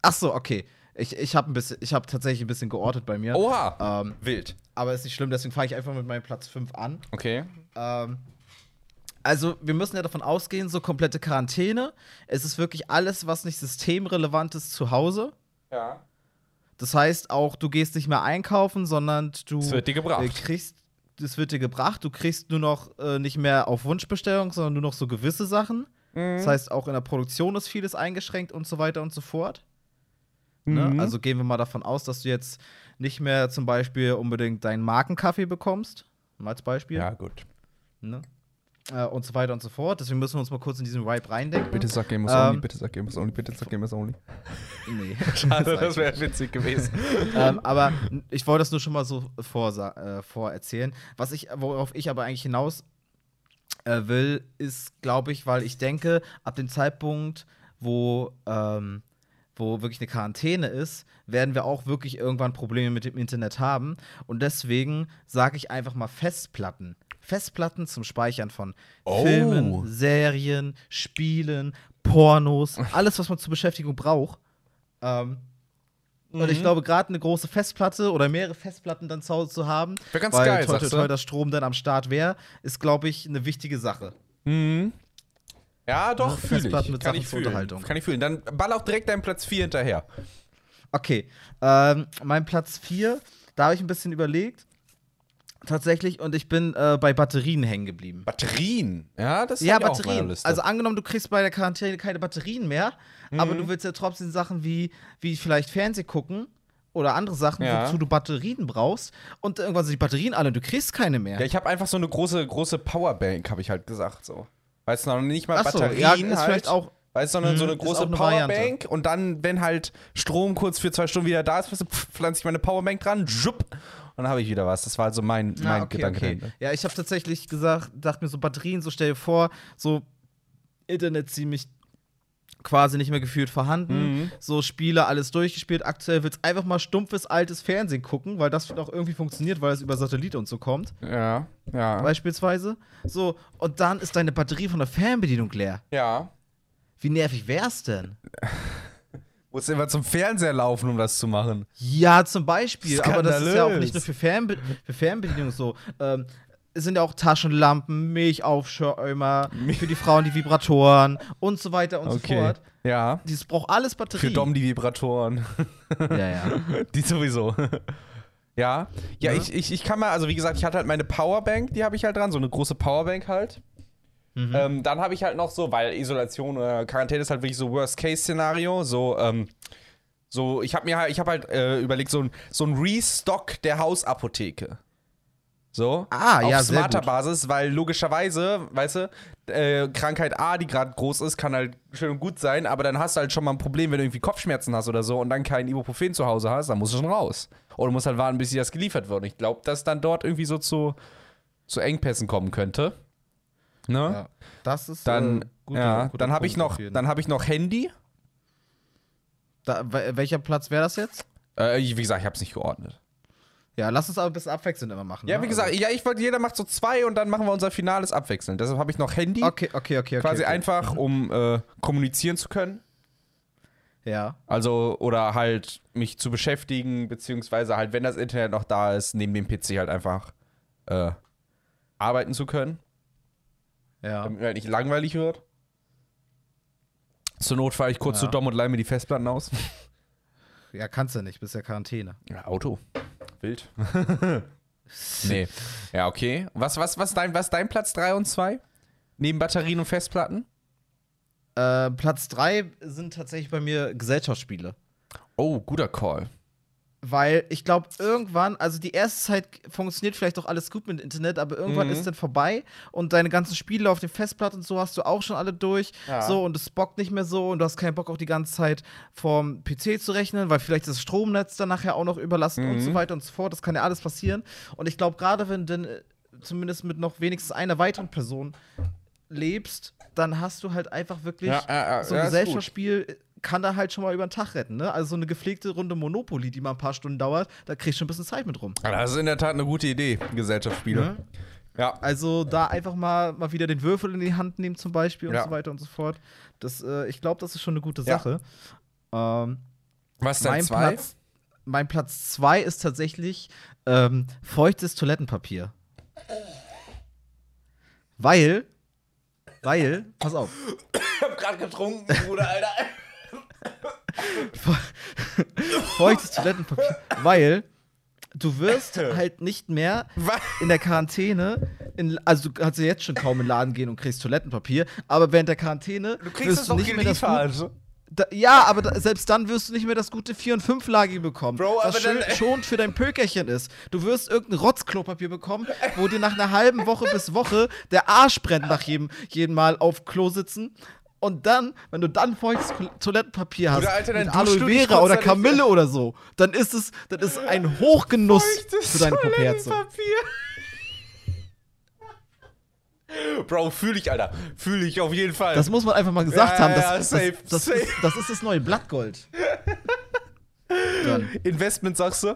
Achso, okay. Ich, ich habe hab tatsächlich ein bisschen geortet bei mir. Oha! Ähm, Wild. aber ist nicht schlimm, deswegen fange ich einfach mit meinem Platz 5 an. Okay. Ähm, also, wir müssen ja davon ausgehen, so komplette Quarantäne. Es ist wirklich alles, was nicht systemrelevant ist, zu Hause. Ja. Das heißt auch, du gehst nicht mehr einkaufen, sondern du Es wird dir gebracht. äh, kriegst, es wird dir gebracht. Du kriegst nur noch äh, nicht mehr auf Wunschbestellung, sondern nur noch so gewisse Sachen. Mhm. Das heißt, auch in der Produktion ist vieles eingeschränkt und so weiter und so fort. Ne? Mhm. Also gehen wir mal davon aus, dass du jetzt nicht mehr zum Beispiel unbedingt deinen Markenkaffee bekommst. Mal als Beispiel. Ja, gut. Ne? Äh, und so weiter und so fort. Deswegen müssen wir uns mal kurz in diesen Vibe reindenken. Bitte sag Gamers Ähm, Only, bitte sag Gamers Only, bitte sag Gamers Only. Nee. Schade, das wäre witzig gewesen. ähm, aber ich wollte das nur schon mal so vorsa- äh, vorerzählen. Was ich, worauf ich aber eigentlich hinaus äh, will, ist, glaube ich, weil ich denke, ab dem Zeitpunkt, wo, ähm, wo wirklich eine Quarantäne ist, werden wir auch wirklich irgendwann Probleme mit dem Internet haben. Und deswegen sage ich einfach mal Festplatten. Festplatten zum Speichern von Oh. Filmen, Serien, Spielen, Pornos, alles, was man zur Beschäftigung braucht. Ähm, und Mhm. ich glaube, gerade eine große Festplatte oder mehrere Festplatten dann zu Hause zu haben, ganz weil geil, toi, toi, toi, der Strom dann am Start wäre, ist, glaube ich, eine wichtige Sache. Mhm. Ja, doch, Ne, fühle ich. mit Kann ich fühlen. Unterhaltung. Kann ich fühlen. Dann ball auch direkt deinen Platz 4 hinterher. Okay, ähm, mein Platz 4, da habe ich ein bisschen überlegt. Tatsächlich, und ich bin äh, bei Batterien hängen geblieben. Batterien. Ja, das Ja, auf meiner Batterien. Liste. Also angenommen, du kriegst bei der Quarantäne keine Batterien mehr, aber Mhm. du willst ja trotzdem Sachen wie, wie vielleicht Fernseh gucken oder andere Sachen, Ja. wozu du Batterien brauchst und irgendwann sind die Batterien alle und du kriegst keine mehr. ja, ich habe einfach so eine große, große Powerbank, habe ich halt gesagt. So. Weißt du, noch nicht mal Ach so, Batterien ja, ist halt. vielleicht auch- Weißt du, sondern so Mhm, eine große eine Variante. Powerbank und dann, wenn halt Strom kurz für zwei Stunden wieder da ist, du, pflanze ich meine Powerbank dran, jupp, und dann habe ich wieder was. Das war also mein, mein Ah, okay, Gedanke. okay. Ja, ich habe tatsächlich gesagt, dachte mir so Batterien, so stell dir vor, so Internet ziemlich quasi nicht mehr gefühlt vorhanden. Mhm. So Spiele, alles durchgespielt. Aktuell willst einfach mal stumpfes altes Fernsehen gucken, weil das auch irgendwie funktioniert, weil es über Satellit und so kommt, Ja, ja. beispielsweise. So, und dann ist deine Batterie von der Fernbedienung leer. Ja. Wie nervig wär's denn? Muss immer zum Fernseher laufen, um das zu machen. Ja, zum Beispiel. Aber das ist ja auch Skandalös. nicht nur für, Fernbe für Fernbedienung so. Ähm, es sind ja auch Taschenlampen, Milchaufschäumer, für die Frauen die Vibratoren und so weiter und so fort. Ja. Dieses braucht alles Batterie. Für Dom die Vibratoren. Ja, ja. Die sowieso. ja. Ja, Ja. Ich, ich, ich kann mal, also wie gesagt, ich hatte halt meine Powerbank, die habe ich halt dran, so eine große Powerbank halt. Mhm. Ähm, dann habe ich halt noch so, weil Isolation oder Quarantäne ist halt wirklich so Worst-Case-Szenario, so, ähm, so, ich habe mir halt, ich habe halt äh, überlegt, so ein, so ein Restock der Hausapotheke. So. Ah, auf ja, smarter. Basis, weil logischerweise, weißt du, äh, Krankheit A, die gerade groß ist, kann halt schön und gut sein, aber dann hast du halt schon mal ein Problem, wenn du irgendwie Kopfschmerzen hast oder so und dann kein Ibuprofen zu Hause hast, dann musst du schon raus. Oder du musst halt warten, bis dir das geliefert wird. Und ich glaube, dass dann dort irgendwie so zu, zu Engpässen kommen könnte. Ne? ja. Das ist Dann, äh, guter- ja, guter dann habe ich noch, dann habe ich noch Handy. Da, wel- welcher Platz wäre das jetzt? Äh, wie gesagt, ich habe es nicht geordnet. Ja, lass uns aber ein bisschen abwechselnd immer machen. Ja, ne? wie gesagt, ja, ich wollte, jeder macht so zwei und dann machen wir unser Finales abwechselnd. Deshalb habe ich noch Handy, Also, okay, okay, okay, okay. quasi okay. einfach, um äh, kommunizieren zu können. Ja. Also, oder halt mich zu beschäftigen, beziehungsweise halt, wenn das Internet noch da ist, neben dem PC halt einfach äh, arbeiten zu können, Ja. damit mir halt nicht langweilig wird. Zur Not fahre ich kurz Ja. zu Dom und leih mir die Festplatten aus. Ja, kannst du nicht, bist ja Quarantäne. Ja, Auto. Wild. nee. Ja, okay. Was, was, was, dein, was dein Platz 3 und 2? Neben Batterien und Festplatten? Äh, Platz 3 sind tatsächlich bei mir Gesellschaftsspiele. Oh, guter Call. Weil ich glaube, irgendwann, also die erste Zeit funktioniert vielleicht auch alles gut mit dem Internet, aber irgendwann Mhm. ist dann vorbei und deine ganzen Spiele auf den Festplatten und so hast du auch schon alle durch. Ja. So, und es bockt nicht mehr so und du hast keinen Bock auch die ganze Zeit vorm PC zu rechnen, weil vielleicht das Stromnetz dann nachher auch noch überlasten und so Mhm. weiter und so fort. Das kann ja alles passieren. Und ich glaube, gerade wenn du dann äh, zumindest mit noch wenigstens einer weiteren Person lebst, dann hast du halt einfach wirklich Ja, ja, ja, so ein. Gesellschaftsspiel kann da halt schon mal über den Tag retten, ne? Also so eine gepflegte Runde Monopoly, die mal ein paar Stunden dauert, da kriegst du schon ein bisschen Zeit mit rum. Das ist in der Tat eine gute Idee, Gesellschaftsspiele. Ne? Ja. Also da einfach mal, mal wieder den Würfel in die Hand nehmen zum Beispiel und Ja. so weiter und so fort. Das, äh, ich glaube, das ist schon eine gute Ja. Sache. Ähm, Was denn mein, zwei? Platz, mein Platz zwei ist tatsächlich ähm, feuchtes Toilettenpapier. Weil, weil, pass auf, Ich hab gerade getrunken, Bruder, Alter. feuchtes Toilettenpapier, weil du wirst halt nicht mehr in der Quarantäne, in, also du kannst ja jetzt schon kaum in den Laden gehen und kriegst Toilettenpapier, aber während der Quarantäne Du kriegst wirst du nicht mehr das geliefert. da, Ja, aber da, selbst dann wirst du nicht mehr das gute 4- und 5-Lagige bekommen. Bro, was schön, schon für dein Pökerchen ist. Du wirst irgendein Rotzklopapier bekommen, wo dir nach einer halben Woche bis Woche der Arsch brennt nach jedem, jedem Mal auf Klo sitzen. Und dann, wenn du dann feuchtes Toilettenpapier hast, Alter, mit Aloe Vera oder Kamille oder so, dann ist es, dann ist ein Hochgenuss für deine Puperze. Bro, fühl ich, Alter. Fühl ich auf jeden Fall. Das muss man einfach mal gesagt Ja, haben. ja, Das, safe, das, das, safe. Ist, das ist das neue Blattgold. Investment, sagst du?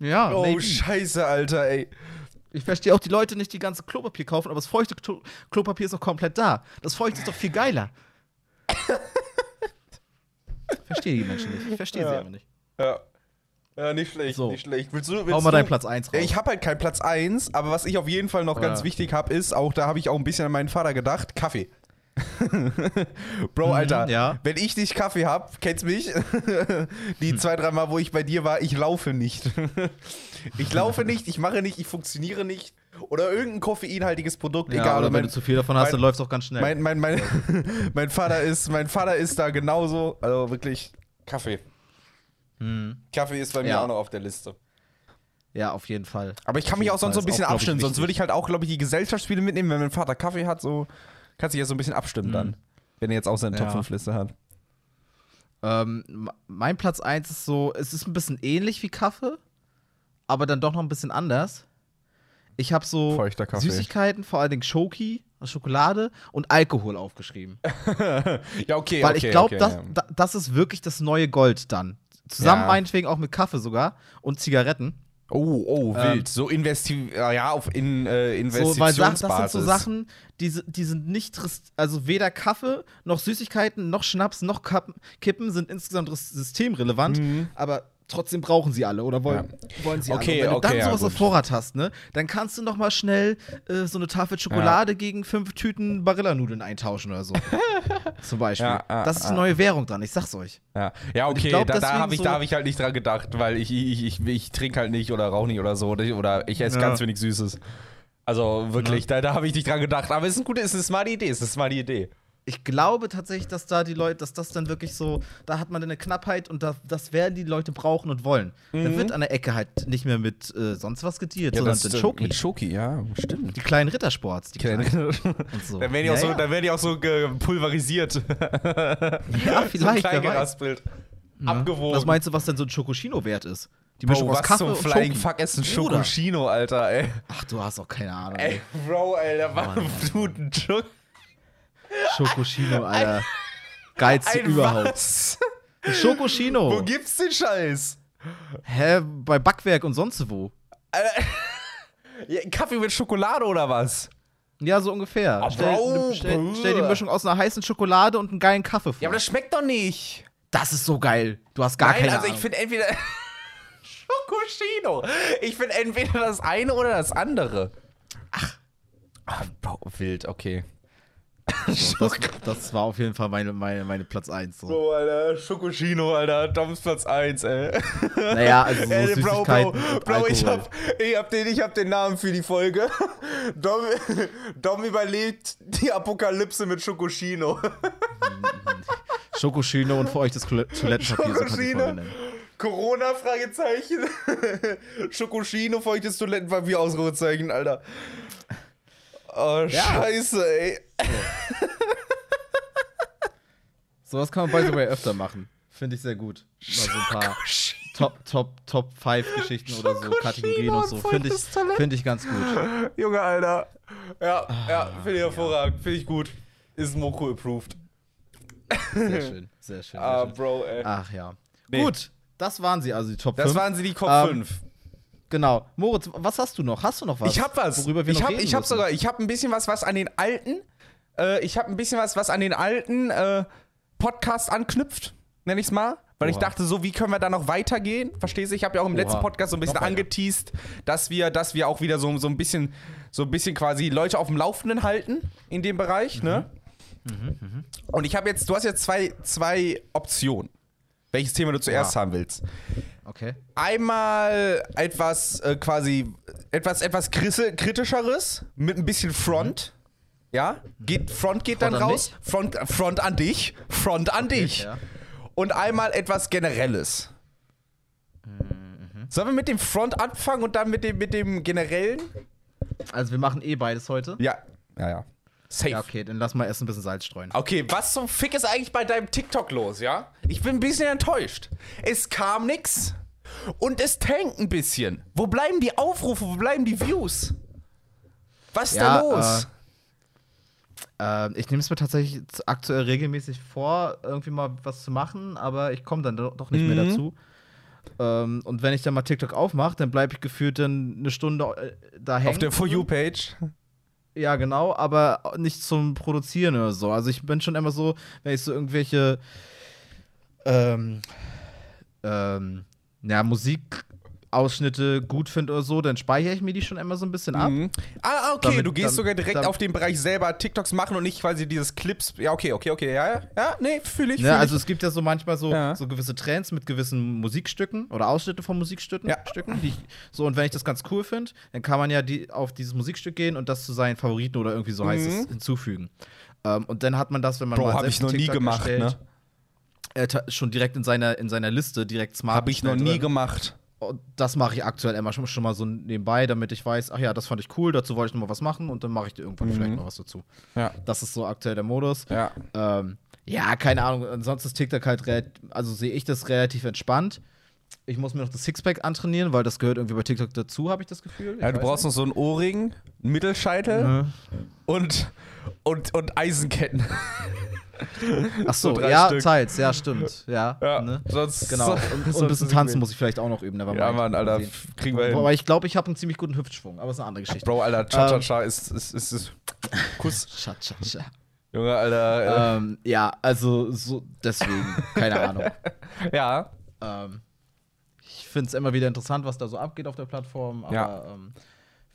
Ja, Oh, maybe. scheiße, Alter, ey. Ich verstehe auch die Leute nicht, die ganze Klopapier kaufen, aber das feuchte Klo Klopapier ist noch komplett da. Das feuchte ist doch viel geiler. verstehe die Menschen nicht. Ich verstehe sie Ja. aber nicht. Ja. Ja, nicht schlecht, So. nicht schlecht. Willst du, willst Hau mal deinen Platz 1 raus. Ich habe halt keinen Platz 1, aber was ich auf jeden Fall noch ganz Ja. wichtig habe, ist, auch da habe ich auch ein bisschen an meinen Vater gedacht, Kaffee. Bro, Alter, Mhm, ja. wenn ich nicht Kaffee hab, kennst mich, die zwei, drei Mal, wo ich bei dir war, ich laufe nicht. ich laufe nicht, ich mache nicht, ich funktioniere nicht. Oder irgendein koffeinhaltiges Produkt, ja, egal. oder Und wenn mein, du zu viel davon hast, mein- dann läuft es auch ganz schnell. mein, mein, mein, mein, Vater ist, mein Vater ist da genauso, also wirklich Kaffee. Kaffee ist bei mir Ja. auch noch auf der Liste. ja, auf jeden Fall. Aber ich kann mich auch sonst so ein bisschen abstimmen. Sonst würde ich halt auch, glaube ich, die Gesellschaftsspiele mitnehmen, wenn mein Vater Kaffee hat, so kannst du dich ja so ein bisschen abstimmen dann. Wenn er jetzt auch seine Ja. Top 5 Liste hat. Ähm, mein Platz 1 ist so, es ist ein bisschen ähnlich wie Kaffee, aber dann doch noch ein bisschen anders. Ich habe so. Süßigkeiten, vor allen Dingen Schoki, Schokolade und Alkohol aufgeschrieben. Ja, okay, Weil okay, ich glaube, okay, das, ja. da, das ist wirklich das neue Gold dann. Zusammen Ja. meinetwegen auch mit Kaffee sogar und Zigaretten. Oh, oh, Ähm, wild. So investi ja, auf in, äh, So, weil das Investitionsbasis. sind so Sachen, die, die sind nicht, also weder Kaffee noch Süßigkeiten noch Schnaps noch Kappen, Kippen sind insgesamt systemrelevant, aber trotzdem brauchen sie alle oder wollen, wollen sie Okay, alle. Und wenn okay, du ja, dann sowas auf gut. Vorrat hast, ne, dann kannst du noch mal schnell äh, so eine Tafel Schokolade gegen fünf Tüten Barillanudeln eintauschen oder so. Zum Beispiel. Ja, ja, das ist ja. neue Währung dran, ich sag's euch. Ja, ja okay, glaub, da, da habe ich, so- da hab ich halt nicht dran gedacht, weil ich, ich, ich, ich trinke halt nicht oder rauche nicht oder so. Oder, ich esse Ja. ganz wenig Süßes. Also wirklich, da, da habe ich nicht dran gedacht. Aber es ist eine gute, es ist eine smarte Idee, es ist eine smarte Idee. Ich glaube tatsächlich, dass da die Leute, dass das dann wirklich so, da hat man eine Knappheit und da, das werden die Leute brauchen und wollen. Da wird an der Ecke halt nicht mehr mit äh, sonst was gedealt, sondern mit. Schoki. Mit Schoki, ja, stimmt. Die kleinen Rittersports, die kleinen Dann und so. werden die auch, Ja, so, ja. dann werden die auch so gepulverisiert. ja, vielleicht, so geraspelt. Abgewogen. Was meinst du, was denn so ein Schokoschino wert ist? Die Bro, Mischung aus was Kaffee zum und Flying Schoki. Fuck ist ein. Schokoschino, Alter, ey. Ach, du hast auch keine Ahnung. Ey, Bro, Alter, warum tut ein Schok Schokoschino, Alter. Geilste überhaupt. was? Schokoschino. Wo gibt's den Scheiß? Hä, bei Backwerk und sonst wo. Ja, Kaffee mit Schokolade oder was? Ja, so ungefähr. Ah, stell, Bro, stell, stell die. Mischung aus einer heißen Schokolade und einem geilen Kaffee vor. Ja, aber das schmeckt doch nicht. das ist so geil. Du hast gar Nein, keine also Ahnung. ich finde entweder Schokoschino. Ich finde entweder das eine oder das andere. Ach. Ach, Bro, wild, okay. das, das war auf jeden Fall meine, meine, meine Platz 1. So. Bro, Alter, Schokoschino, Alter, Doms Platz 1, ey. Naja, also so Ey, Bro, Bro, Bro, ich hab, ich, hab den, ich hab den Namen für die Folge. Dom, Dom überlebt die Apokalypse mit Schokoschino. Schokoschino und für euch das Toilettenpapier, so kann ich die Schokoschino. Folge nennen. Corona, Fragezeichen. Schokoschino, feuchtes Toilettenpapier, Ausrufezeichen, Alter. Oh, Ja. scheiße, ey. Sowas kann man by the way öfter machen. Finde ich sehr gut. Mal so ein paar Top, Top, Top 5 Geschichten oder so, Kategorien und so. Finde ich, find ich ganz gut. Junge, Alter. Ja, ja, Ah, finde ich hervorragend. Finde ich gut. Ist Moko approved. Sehr schön, sehr schön. Ah, Sehr schön. Bro, ey. Ach ja. Nee. Gut, das waren sie, also die Top 5. Das waren sie die Top Ähm, 5. Genau. Moritz, was hast du noch? Hast du noch was? Ich hab was. Worüber wir ich noch hab, ich hab müssen? sogar, ich hab ein bisschen was, was an den alten, äh, ich hab ein bisschen was, was an den alten äh, Podcast anknüpft, nenn ich's mal. Weil ich Oha. dachte, so, wie können wir da noch weitergehen? Verstehst du? Ich habe ja auch im Oha. letzten Podcast so ein bisschen Noch angeteased, dass wir, dass wir auch wieder so, so ein bisschen, so ein bisschen quasi Leute auf dem Laufenden halten in dem Bereich, ne? Mhm. Und ich habe jetzt, du hast jetzt zwei, zwei Optionen, welches Thema du zuerst Oha. haben willst. Okay. Einmal etwas äh, quasi etwas etwas kritischeres mit ein bisschen Front. Ja? Geht Front geht Front dann an raus. Front Front an dich. Front an dich. ja. Und einmal etwas generelles. Mhm. Sollen wir mit dem Front anfangen und dann mit dem mit dem generellen? Also wir machen eh beides heute. Ja. Ja, ja. Safe. Ja, okay, dann lass mal erst ein bisschen Salz streuen. Okay, was zum Fick ist eigentlich bei deinem TikTok los, ja? Ich bin ein bisschen enttäuscht. Es kam nix und es tankt ein bisschen. Wo bleiben die Aufrufe? Wo bleiben die Views? Was ist Ja, da los? Äh, ich nehme es mir tatsächlich aktuell regelmäßig vor, irgendwie mal was zu machen, aber ich komme dann do- doch nicht mehr Mhm. dazu. Ähm, und wenn ich dann mal TikTok aufmache, dann bleibe ich gefühlt dann eine Stunde äh, da hängen. Auf der For You-Page. Ja, genau, aber nicht zum Produzieren oder so. Also ich bin schon immer so, wenn ich so irgendwelche ähm, ähm, ja, Musikausschnitte gut finde oder so, dann speichere ich mir die schon immer so ein bisschen ab. Mhm. Ah, okay, Damit- du gehst dann- sogar direkt auf den Bereich selber TikToks machen und nicht quasi dieses Clips. Ja, okay, okay, okay, ja, ja, ja, nee, fühle ich. Ja, fühl also ich. es gibt ja so manchmal so, Ja. so gewisse Trends mit gewissen Musikstücken oder Ausschnitte von Musikstücken. Ja. Stücken, ich, so, und wenn ich das ganz cool finde, dann kann man ja die, auf dieses Musikstück gehen und das zu seinen Favoriten oder irgendwie so heißt es Mhm. hinzufügen. Ähm, und dann hat man das, wenn man Bro, mal hab ich noch nie TikTok gemacht, erstellt, ne? äh, ta- schon direkt in seiner, in seiner Liste direkt smart. Habe ich noch nie gemacht. Und das mache ich aktuell immer schon, mal so nebenbei, damit ich weiß, ach ja, das fand ich cool, dazu wollte ich noch mal was machen und dann mache ich dir irgendwann vielleicht noch was dazu. Ja. Das ist so aktuell der Modus. Ja. Ähm, ja, keine Ahnung. Ansonsten ist TikTok halt, also sehe ich das relativ entspannt. Ich muss mir noch das Sixpack antrainieren, weil das gehört irgendwie bei TikTok dazu, habe ich das Gefühl. Ich Ja, du brauchst noch so einen Ohrring, einen Mittelscheitel nicht. und, und, und Eisenketten. Ach so, so ja, Stück. teils, ja, stimmt. Ja, Ja, ne? sonst. Genau. Und, und ein bisschen tanzen muss ich vielleicht auch noch üben. Ja. Mann, Alter, sehen. kriegen wir hin. Aber ich glaube, ich habe einen ziemlich guten Hüftschwung, aber ist eine andere Geschichte. Bro, Alter, Cha-Cha-Cha ist, ist, ist, ist. Kuss. Scha. Junge, Alter. ähm, ja, also so deswegen, keine Ahnung. Ja. Ähm, ich finde es immer wieder interessant, was da so abgeht auf der Plattform, aber Ja.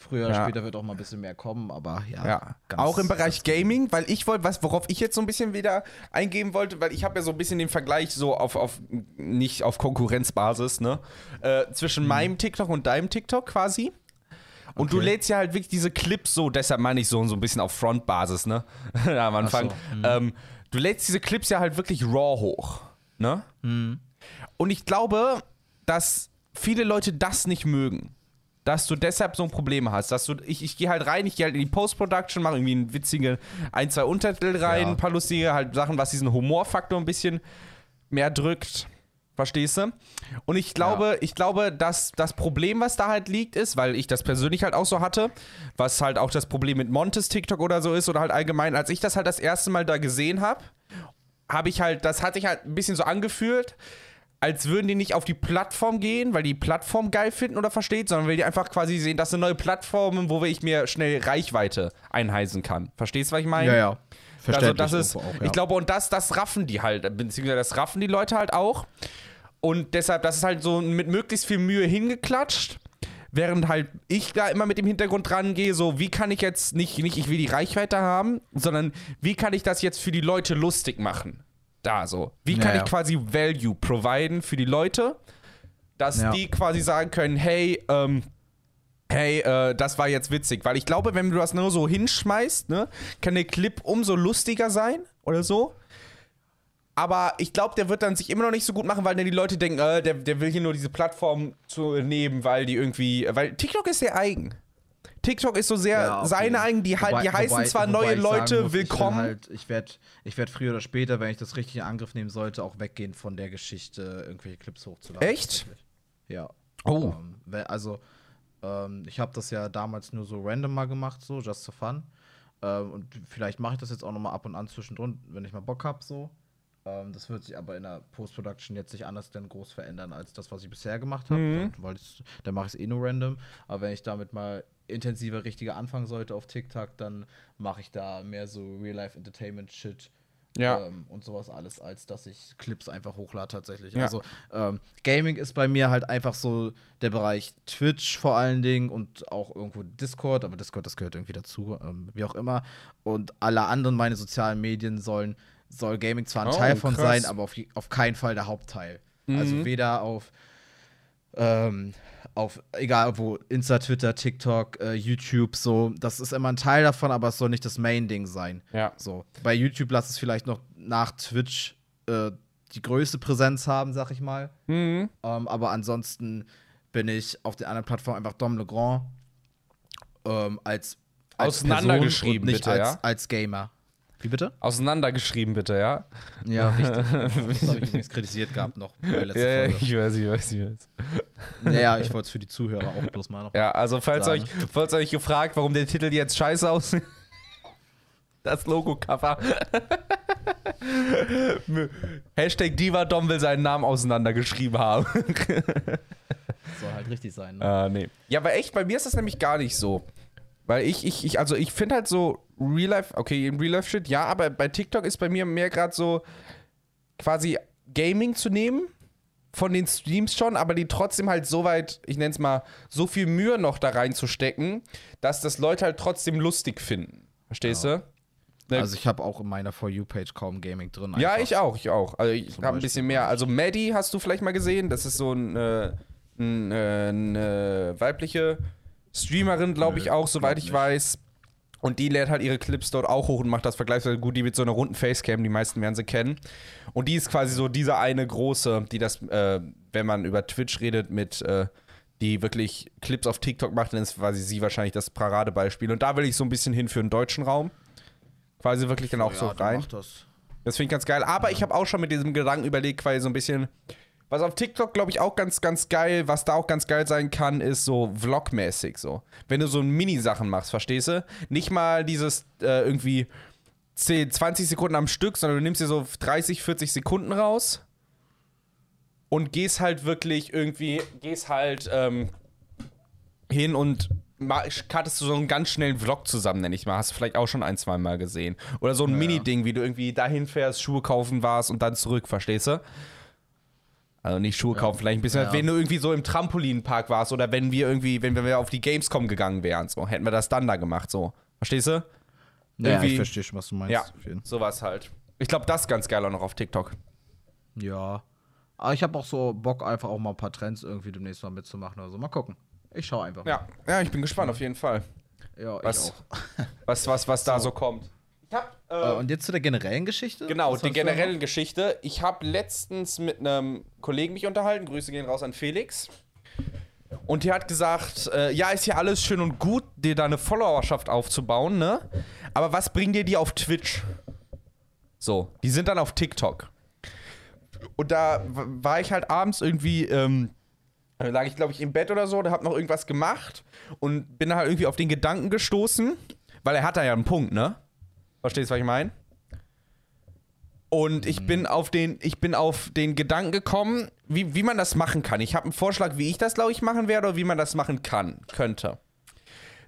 Früher oder Ja. später wird auch mal ein bisschen mehr kommen, aber ja. Ja, auch im Bereich Gaming, weil ich wollte, was, worauf ich jetzt so ein bisschen wieder eingehen wollte, weil ich habe ja so ein bisschen den Vergleich so auf, auf nicht auf Konkurrenzbasis, ne? Äh, Mhm. zwischen meinem TikTok und deinem TikTok quasi. Und du Okay. lädst ja halt wirklich diese Clips so, deshalb meine ich so, so ein bisschen auf Frontbasis, ne? Am Anfang. so, mhm. Ähm, du lädst diese Clips ja halt wirklich raw hoch, ne? Mhm. Und ich glaube, dass viele Leute das nicht mögen. Dass du deshalb so ein Problem hast. Dass du, ich, ich gehe halt rein, ich gehe halt in die Post-Production, mache irgendwie ein witzige ein, zwei Untertitel rein, Ja. ein paar lustige halt Sachen, was diesen Humorfaktor ein bisschen mehr drückt. Verstehst du? Und ich glaube, ich glaube, dass das Problem, was da halt liegt, ist, weil ich das persönlich halt auch so hatte, was halt auch das Problem mit Montes TikTok oder so ist, oder halt allgemein, als ich das halt das erste Mal da gesehen habe, habe ich halt, das hat sich halt ein bisschen so angefühlt, als würden die nicht auf die Plattform gehen, weil die Plattform geil finden oder versteht, sondern weil die einfach quasi sehen, das sind neue Plattformen, wo ich mir schnell Reichweite einheisen kann. Verstehst du, was ich meine? Ja, ja. Also Verständlich das ist, auch, ja. ich glaube, und das, das raffen die halt, beziehungsweise das raffen die Leute halt auch. Und deshalb, das ist halt so mit möglichst viel Mühe hingeklatscht. Während halt ich da immer mit dem Hintergrund dran gehe, so wie kann ich jetzt nicht, nicht ich will die Reichweite haben, sondern wie kann ich das jetzt für die Leute lustig machen? Da so. Wie kann Ja, ich quasi Value providen für die Leute, dass die quasi sagen können, hey, ähm, hey, äh, das war jetzt witzig. Weil ich glaube, wenn du das nur so hinschmeißt, ne, kann der Clip umso lustiger sein oder so. Aber ich glaube, der wird dann sich immer noch nicht so gut machen, weil dann die Leute denken, äh, der, der will hier nur diese Plattform zu nehmen, weil die irgendwie. Weil TikTok ist sehr eigen. TikTok ist so sehr Ja, okay. seine eigen, die, halt, die Wobei- heißen wobei- zwar wobei neue Leute, muss, willkommen. Ich, halt, ich werde ich werd früher oder später, wenn ich das richtig in Angriff nehmen sollte, auch weggehen von der Geschichte, irgendwelche Clips hochzuladen. Echt? Ja. Oh. Ähm, we- also, ähm, ich habe das ja damals nur so random mal gemacht, so, just for fun. Ähm, und vielleicht mache ich das jetzt auch noch mal ab und an zwischendrin, wenn ich mal Bock habe, so. Ähm, das wird sich aber in der Post-Production jetzt nicht anders denn groß verändern als das, was ich bisher gemacht habe. Mhm. Weil dann mache ich es eh nur random. Aber wenn ich damit mal intensiver, richtiger anfangen sollte auf TikTok, dann mache ich da mehr so Real-Life-Entertainment-Shit Ja. ähm, und sowas alles, als dass ich Clips einfach hochlade tatsächlich. Ja. Also ähm, Gaming ist bei mir halt einfach so der Bereich Twitch vor allen Dingen und auch irgendwo Discord, aber Discord, das gehört irgendwie dazu, ähm, wie auch immer. Und alle anderen meine sozialen Medien sollen, soll Gaming zwar ein Oh, Teil von krass. sein, aber auf, auf keinen Fall der Hauptteil. Also weder auf ähm, auf, egal wo, Insta, Twitter, TikTok, äh, YouTube, so, das ist immer ein Teil davon, aber es soll nicht das Main-Ding sein. Ja. So. Bei YouTube lass es vielleicht noch nach Twitch äh, die größte Präsenz haben, sag ich mal. Mhm. Ähm, aber ansonsten bin ich auf den anderen Plattformen einfach Dom Legrand ähm, als, als Auseinandergeschrieben, nicht bitte, als, ja? als Gamer. Wie bitte? Auseinandergeschrieben, bitte, ja? Ja, richtig. das habe ich übrigens kritisiert gehabt noch bei der letzten Ja, ja, Folge. ich weiß, ich weiß, ich weiß. Naja, ich wollte es für die Zuhörer auch bloß mal noch. Ja, also falls Sagen. euch, falls euch gefragt, warum der Titel jetzt scheiße aussieht. Das Logo-Cover. Hashtag Diva-Dom will seinen Namen auseinandergeschrieben haben. Soll halt richtig sein. Ne? Ah, nee. Ja, aber echt, bei mir ist das nämlich gar nicht so. Weil ich, ich, ich also ich finde halt so Real Life, okay, im Real Life Shit, ja, aber bei TikTok ist bei mir mehr gerade so quasi Gaming zu nehmen von den Streams schon, aber die trotzdem halt so weit, ich nenne es mal, so viel Mühe noch da reinzustecken, dass das Leute halt trotzdem lustig finden. Verstehst du? Ne- Also ich habe auch in meiner For You-Page kaum Gaming drin. Ja, einfach. ich auch, ich auch. Also ich habe ein bisschen mehr. Also Maddie hast du vielleicht mal gesehen. Das ist so ein, äh, ein, äh, eine weibliche Streamerin, glaube ich auch, soweit ich weiß. Und die lädt halt ihre Clips dort auch hoch und macht das vergleichsweise gut. Die mit so einer runden Facecam, die meisten werden sie kennen. Und die ist quasi so diese eine große, die das, äh, wenn man über Twitch redet, mit, äh, die wirklich Clips auf TikTok macht, dann ist quasi sie wahrscheinlich das Paradebeispiel. Und da will ich so ein bisschen hin für den deutschen Raum. Quasi wirklich dann auch ja, so rein. das. Das finde ich ganz geil. Aber ich habe auch schon mit diesem Gedanken überlegt, quasi so ein bisschen. Was auf TikTok, glaube ich, auch ganz, ganz geil, was da auch ganz geil sein kann, ist so Vlog-mäßig so. Wenn du so Mini-Sachen machst, verstehst du? Nicht mal dieses äh, irgendwie 10, 20 Sekunden am Stück, sondern du nimmst dir so 30, 40 Sekunden raus und gehst halt wirklich irgendwie, gehst halt ähm, hin und cuttest du so einen ganz schnellen Vlog zusammen, nenne ich mal. Hast du vielleicht auch schon ein, zwei Mal gesehen. Oder so ein Ja. Mini-Ding, wie du irgendwie dahin fährst, Schuhe kaufen warst und dann zurück, verstehst du? Also nicht Schuhe kaufen, vielleicht ein bisschen, Ja. wenn du irgendwie so im Trampolinpark warst oder wenn wir irgendwie, wenn wir auf die Gamescom gegangen wären, so, hätten wir das dann da gemacht, so. Verstehst du? Ja, Irgendwie- ich verstehe schon, was du meinst. Ja, sowas halt. Ich glaube, das ist ganz geil auch noch auf TikTok. Ja. Aber ich habe auch so Bock, einfach auch mal ein paar Trends irgendwie demnächst mal mitzumachen oder so. Mal gucken. Ich schaue einfach. Ja, ja, ich bin gespannt auf jeden Fall, ja ich Was- auch. was, was, was da so kommt. Ich hab, Äh, und jetzt zu der generellen Geschichte? Genau, Was die hast du da generelle Geschichte. Ich habe letztens mit einem Kollegen mich unterhalten. Grüße gehen raus an Felix. Und der hat gesagt, äh, ja, ist ja alles schön und gut, dir da eine Followerschaft aufzubauen, ne? Aber was bringen dir die auf Twitch? So, die sind dann auf TikTok. Und da war ich halt abends irgendwie, ähm, da lag ich, glaube ich, im Bett oder so, da hab noch irgendwas gemacht und bin halt irgendwie auf den Gedanken gestoßen, weil er hat da ja einen Punkt, ne? Verstehst du, was ich meine? Und ich bin auf den, ich bin auf den Gedanken gekommen, wie, wie man das machen kann. Ich habe einen Vorschlag, wie ich das, glaube ich, machen werde oder wie man das machen kann, könnte.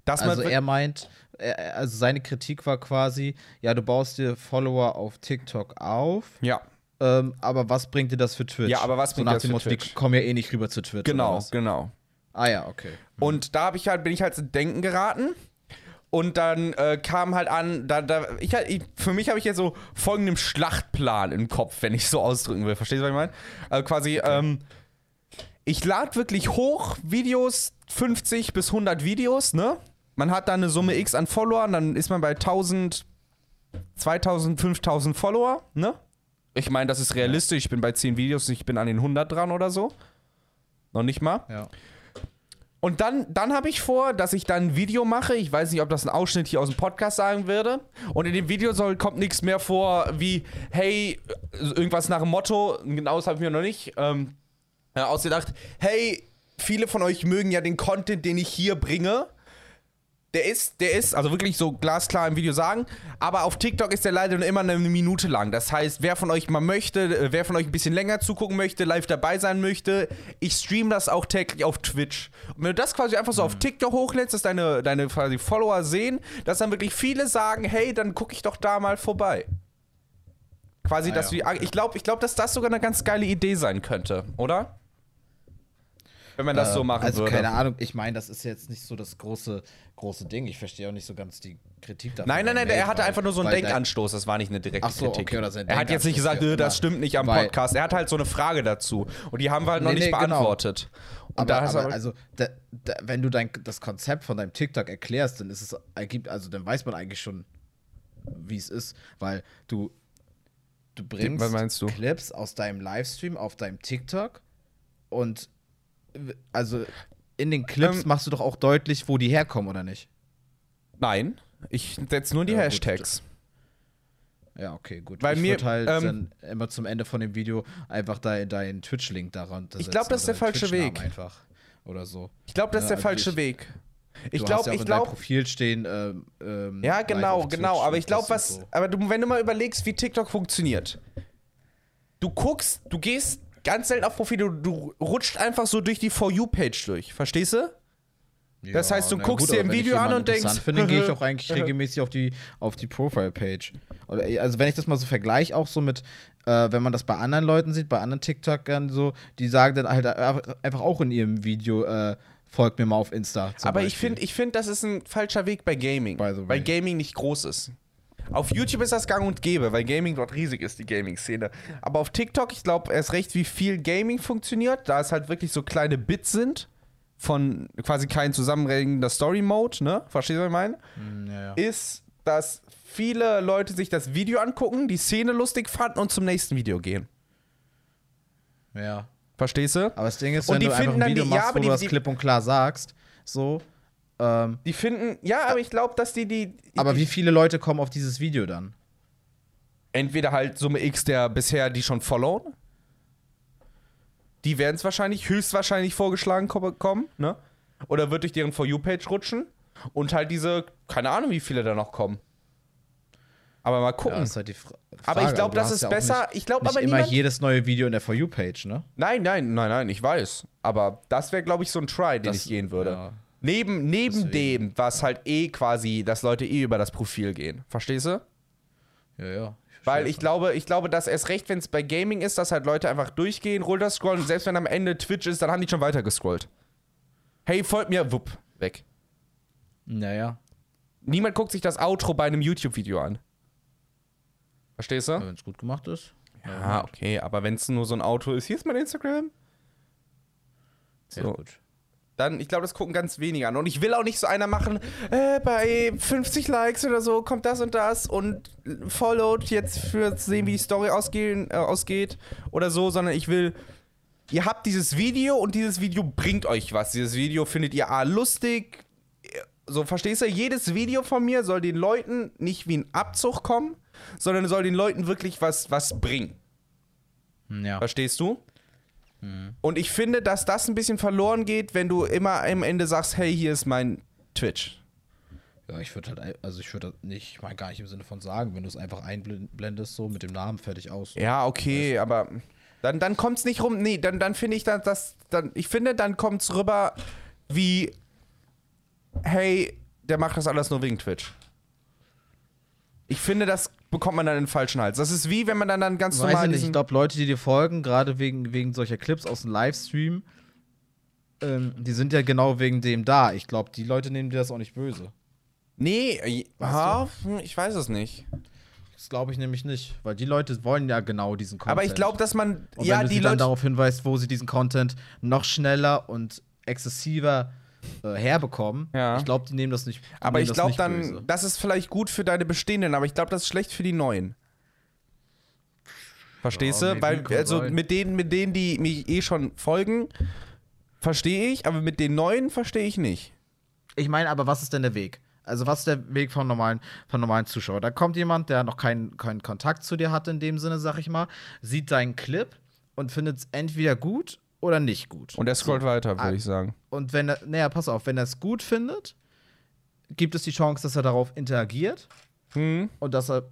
Dass Also er meint, er, also seine Kritik war quasi, ja, du baust dir Follower auf TikTok auf, ja, ähm, aber was bringt dir das für Twitch? Ja, aber was so bringt nach das dem für Motto, Die Twitch? kommen ja eh nicht rüber zu Twitch. genau, genau. Ah ja, okay. Und da ich halt, bin ich halt ins Denken geraten. Und dann äh, kam halt an, da, da, ich, ich, für mich habe ich jetzt so folgenden Schlachtplan im Kopf, wenn ich so ausdrücken will. Verstehst du, was ich meine? Also quasi, ähm, ich lade wirklich hoch Videos, 50 bis 100 Videos, ne? Man hat da eine Summe X an Followern, dann ist man bei 1000, 2000, 5000 Follower, ne? Ich meine, das ist realistisch. Ich bin bei 10 Videos, ich bin an den 100 dran oder so. Noch nicht mal. Ja. Und dann, dann habe ich vor, dass ich dann ein Video mache. Ich weiß nicht, ob das ein Ausschnitt hier aus dem Podcast sagen würde. Und in dem Video soll, kommt nichts mehr vor wie, hey, irgendwas nach dem Motto, genau das habe ich mir noch nicht ähm, äh, ausgedacht. Hey, viele von euch mögen ja den Content, den ich hier bringe. Der ist, der ist, also wirklich so glasklar im Video sagen, aber auf TikTok ist der leider nur immer eine Minute lang. Das heißt, wer von euch mal möchte, äh, wer von euch ein bisschen länger zugucken möchte, live dabei sein möchte, ich stream das auch täglich auf Twitch. Und wenn du das quasi einfach so auf TikTok hochlädst, dass deine, deine quasi Follower sehen, dass dann wirklich viele sagen, hey, dann gucke ich doch da mal vorbei. Quasi, Ah dass ja, wir, ich glaube, ich glaub, dass das sogar eine ganz geile Idee sein könnte, oder? Wenn man das so Ähm, machen also, würde. keine Ahnung, ich meine, das ist jetzt nicht so das große, große Ding. Ich verstehe auch nicht so ganz die Kritik davon. Nein, nein, nein, er hatte einfach nur so einen Denkanstoß, das war nicht eine direkte Ach so, Kritik. okay, oder sein er hat jetzt nicht gesagt, äh, das stimmt nicht am Weil- Podcast. Er hat halt so eine Frage dazu. Und die haben wir halt noch Nee, nicht nee, genau. beantwortet. Und Aber, aber aber- also, da, da, wenn du dein, das Konzept von deinem TikTok erklärst, dann ist es ergibt, also dann weiß man eigentlich schon, wie es ist, weil du du bringst du? Clips aus deinem Livestream auf deinem TikTok und also in den Clips Ähm, machst du doch auch deutlich, wo die herkommen oder nicht? Nein, ich setze nur die Ja, gut, Hashtags. Ja, okay, gut. Weil ich mir, halt ähm, dann immer zum Ende von dem Video einfach deinen dein Twitch-Link daran. Ich glaub, das ist der falsche Weg. Einfach oder so. Ich glaube, das ist Ja, der also falsche ich- Weg. Ich glaube, ja ich glaube. Profil stehen. Ähm, ähm, Ja, genau, genau. Aber ich glaube, was. so. Aber du, wenn du mal überlegst, wie TikTok funktioniert. Du guckst, du gehst ganz selten auf Profile, du, du rutscht einfach so durch die For You-Page durch. Verstehst du? Das heißt, du guckst dir aber ein ich Video an und denkst, interessant finde, gehe ich auch eigentlich regelmäßig auf die, auf die Profile-Page. Oder, Also, wenn ich das mal so vergleiche, auch so mit, äh, wenn man das bei anderen Leuten sieht, bei anderen TikTokern so, die sagen dann halt einfach auch in ihrem Video, äh, folgt mir mal auf Insta. Aber ich Beispiel. finde, ich find, das ist ein falscher Weg bei Gaming. Weil Gaming nicht groß ist. Auf YouTube ist das gang und gäbe, weil Gaming dort riesig ist, die Gaming-Szene. Aber auf TikTok, ich glaube erst recht, wie viel Gaming funktioniert, da es halt wirklich so kleine Bits sind, von quasi kein zusammenhängender Story-Mode, ne? Verstehst du, was ich meine? Hm, ja, ja. Ist, dass viele Leute sich das Video angucken, die Szene lustig fanden und zum nächsten Video gehen. ja. Verstehst du? Aber das Ding ist, wenn die du einfach finden ein dann Video die- machst, ja, wo die- du das die- klipp und klar sagst, so, ähm, Die finden, ja, aber ich glaube, dass die, die, die aber wie viele Leute kommen auf dieses Video dann? entweder halt Summe X der bisher die schon followen. Die werden es wahrscheinlich, höchstwahrscheinlich vorgeschlagen ko- kommen, ne? Oder wird durch deren For You-Page rutschen. Und halt diese, keine Ahnung, wie viele da noch kommen. Aber mal Ja, gucken. ist halt die Fra aber ich Frage, glaube, du das ist ja besser. Nicht, ich glaube aber immer jedes neue Video in der For You-Page, ne? Nein, nein, nein, nein, ich weiß. Aber das wäre, glaube ich, so ein Try, den Das- ich gehen würde. ja. Neben, neben Deswegen. dem, was halt eh quasi, dass Leute eh über das Profil gehen. Verstehst du? Ja, ja. Weil verstehe ich schon. glaube, ich glaube, dass erst recht, wenn es bei Gaming ist, dass halt Leute einfach durchgehen, runterscrollen und selbst wenn am Ende Twitch ist, dann haben die schon weiter gescrollt. Hey, folgt mir, wupp, weg. Naja, Niemand guckt sich das Outro bei einem YouTube-Video an. Verstehst du? wenn es gut gemacht ist. Ja, okay, aber wenn es nur so ein Auto ist, hier ist mein Instagram. So. gut. Dann, ich glaube, das gucken ganz wenige an. Und ich will auch nicht so einer machen, äh, bei 50 Likes oder so kommt das und das und followed jetzt für zu sehen, wie die Story ausgehen, äh, ausgeht oder so, sondern ich will, ihr habt dieses Video und dieses Video bringt euch was. Dieses Video findet ihr A lustig, so verstehst du, jedes Video von mir soll den Leuten nicht wie ein Abzug kommen, sondern soll den Leuten wirklich was, was bringen. Ja. Verstehst du? Und ich finde, dass das ein bisschen verloren geht, wenn du immer am Ende sagst, hey, hier ist mein Twitch. ja, ich würde halt, also ich würde nicht, ich meine gar nicht im Sinne von sagen, wenn du es einfach einblendest, so mit dem Namen fertig aus. Ja, okay, aber dann, dann kommt es nicht rum. Nee, dann, dann finde ich, dass das, dann, ich finde, dann kommt es rüber wie, hey, der macht das alles nur wegen Twitch. Ich finde, das bekommt man dann in den falschen Hals. Das ist wie, wenn man dann, dann ganz Weiß normal ich ich glaube, Leute, die dir folgen, gerade wegen, wegen solcher Clips aus dem Livestream, ähm, die sind ja genau wegen dem da. Ich glaube, die Leute nehmen dir das auch nicht böse. Nee, ha, hm, ich weiß es nicht. Das glaube ich nämlich nicht, weil die Leute wollen ja genau diesen Content. Aber ich glaube, dass man, Und ja, wenn du die sie dann Leute, darauf hinweist, wo sie diesen Content noch schneller und exzessiver äh, herbekommen, Ja. ich glaube, die nehmen das nicht. Aber ich glaube dann, böse. das ist vielleicht gut für deine bestehenden, aber ich glaube, das ist schlecht für die neuen. Verstehst Ja, du? Weil, also sein. mit denen, mit denen, die mich eh schon folgen, verstehe ich, aber mit den neuen verstehe ich nicht. Ich meine, aber was ist denn der Weg? Also, was ist der Weg von normalen, von normalen Zuschauern? Da kommt jemand, der noch keinen, keinen Kontakt zu dir hat, in dem Sinne, sag ich mal, sieht deinen Clip und findet es entweder gut oder nicht gut. Und der scrollt weiter, Ah. würde ich sagen. Und wenn er, naja, pass auf, wenn er es gut findet, gibt es die Chance, dass er darauf interagiert Hm? und dass er,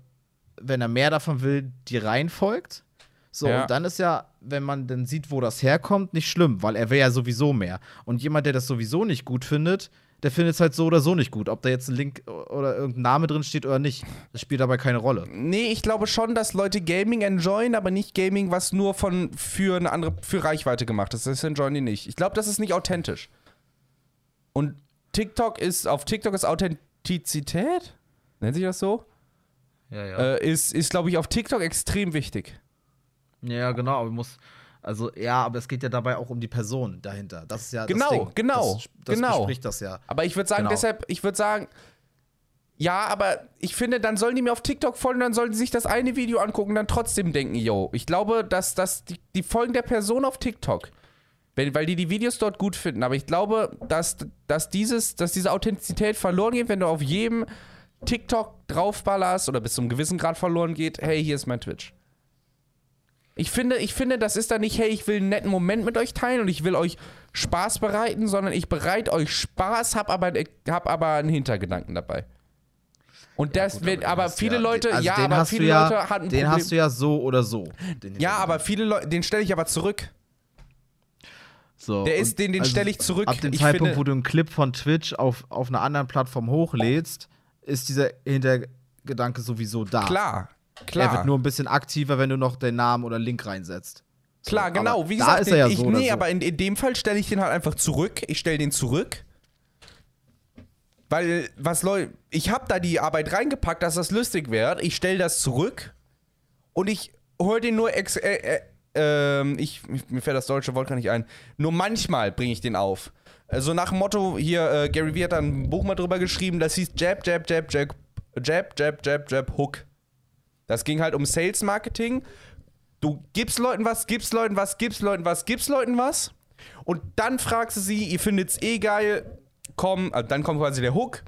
wenn er mehr davon will, die reinfolgt. So, Ja. und dann ist ja, wenn man dann sieht, wo das herkommt, nicht schlimm, weil er will ja sowieso mehr. Und jemand, der das sowieso nicht gut findet, der findet es halt so oder so nicht gut. Ob da jetzt ein Link oder irgendein Name drin steht oder nicht, das spielt dabei keine Rolle. Nee, ich glaube schon, dass Leute Gaming enjoyen, aber nicht Gaming, was nur von für eine andere, für Reichweite gemacht ist. Das enjoyen die nicht. Ich glaube, das ist nicht authentisch. Und TikTok ist, auf TikTok ist Authentizität, nennt sich das so? Ja, ja. Äh, ist, ist glaube ich, auf TikTok extrem wichtig. ja, genau, aber muss. Also, ja, aber es geht ja dabei auch um die Person dahinter. Das ist ja Genau, das Ding. genau, Das, das genau. bespricht das ja. Aber ich würde sagen, Genau. deshalb, ich würde sagen, ja, aber ich finde, dann sollen die mir auf TikTok folgen, dann sollen die sich das eine Video angucken und dann trotzdem denken, yo, ich glaube, dass, dass die, die folgen der Person auf TikTok. Wenn, weil die die Videos dort gut finden. Aber ich glaube, dass, dass, dieses, dass diese Authentizität verloren geht, wenn du auf jedem TikTok draufballerst oder bis zu einem gewissen Grad verloren geht, hey, hier ist mein Twitch. Ich finde, ich finde, das ist dann nicht, hey, ich will einen netten Moment mit euch teilen und ich will euch Spaß bereiten, sondern ich bereite euch Spaß, hab aber, hab aber einen Hintergedanken dabei. Und das, Gut, den aber viele ja, Leute, also ja, aber viele ja, Leute hatten Den Problem. hast du ja so oder so. Ja, aber viele Leute, den stelle ich aber zurück. so, Der ist, den, den also stelle ich zurück. Ab dem ich Zeitpunkt, finde, wo du einen Clip von Twitch auf, auf einer anderen Plattform hochlädst, ist dieser Hintergedanke sowieso da. klar, klar. Er wird nur ein bisschen aktiver, wenn du noch den Namen oder Link reinsetzt. So, Klar, genau. Wie da gesagt, ist er ja ich, so nee, so. aber in, in dem Fall stelle ich den halt einfach zurück. Ich stelle den zurück. Weil, was Leute, ich habe da die Arbeit reingepackt, dass das lustig wird. Ich stelle das zurück und ich hol den nur ex äh, äh, ähm, ich, mir fällt das deutsche Wort gar nicht ein. Nur manchmal bringe ich den auf. Also nach dem Motto, hier, äh, Gary Vee hat da ein Buch mal drüber geschrieben, das hieß Jab, Jab, Jab, Jab, Jab, Jab, Jab, Jab, Hook. Das ging halt um Sales Marketing. Du gibst Leuten was, gibst Leuten was, gibst Leuten was, gibst Leuten was. Und dann fragst du sie, ihr findet's eh geil, komm, also dann kommt quasi der Hook.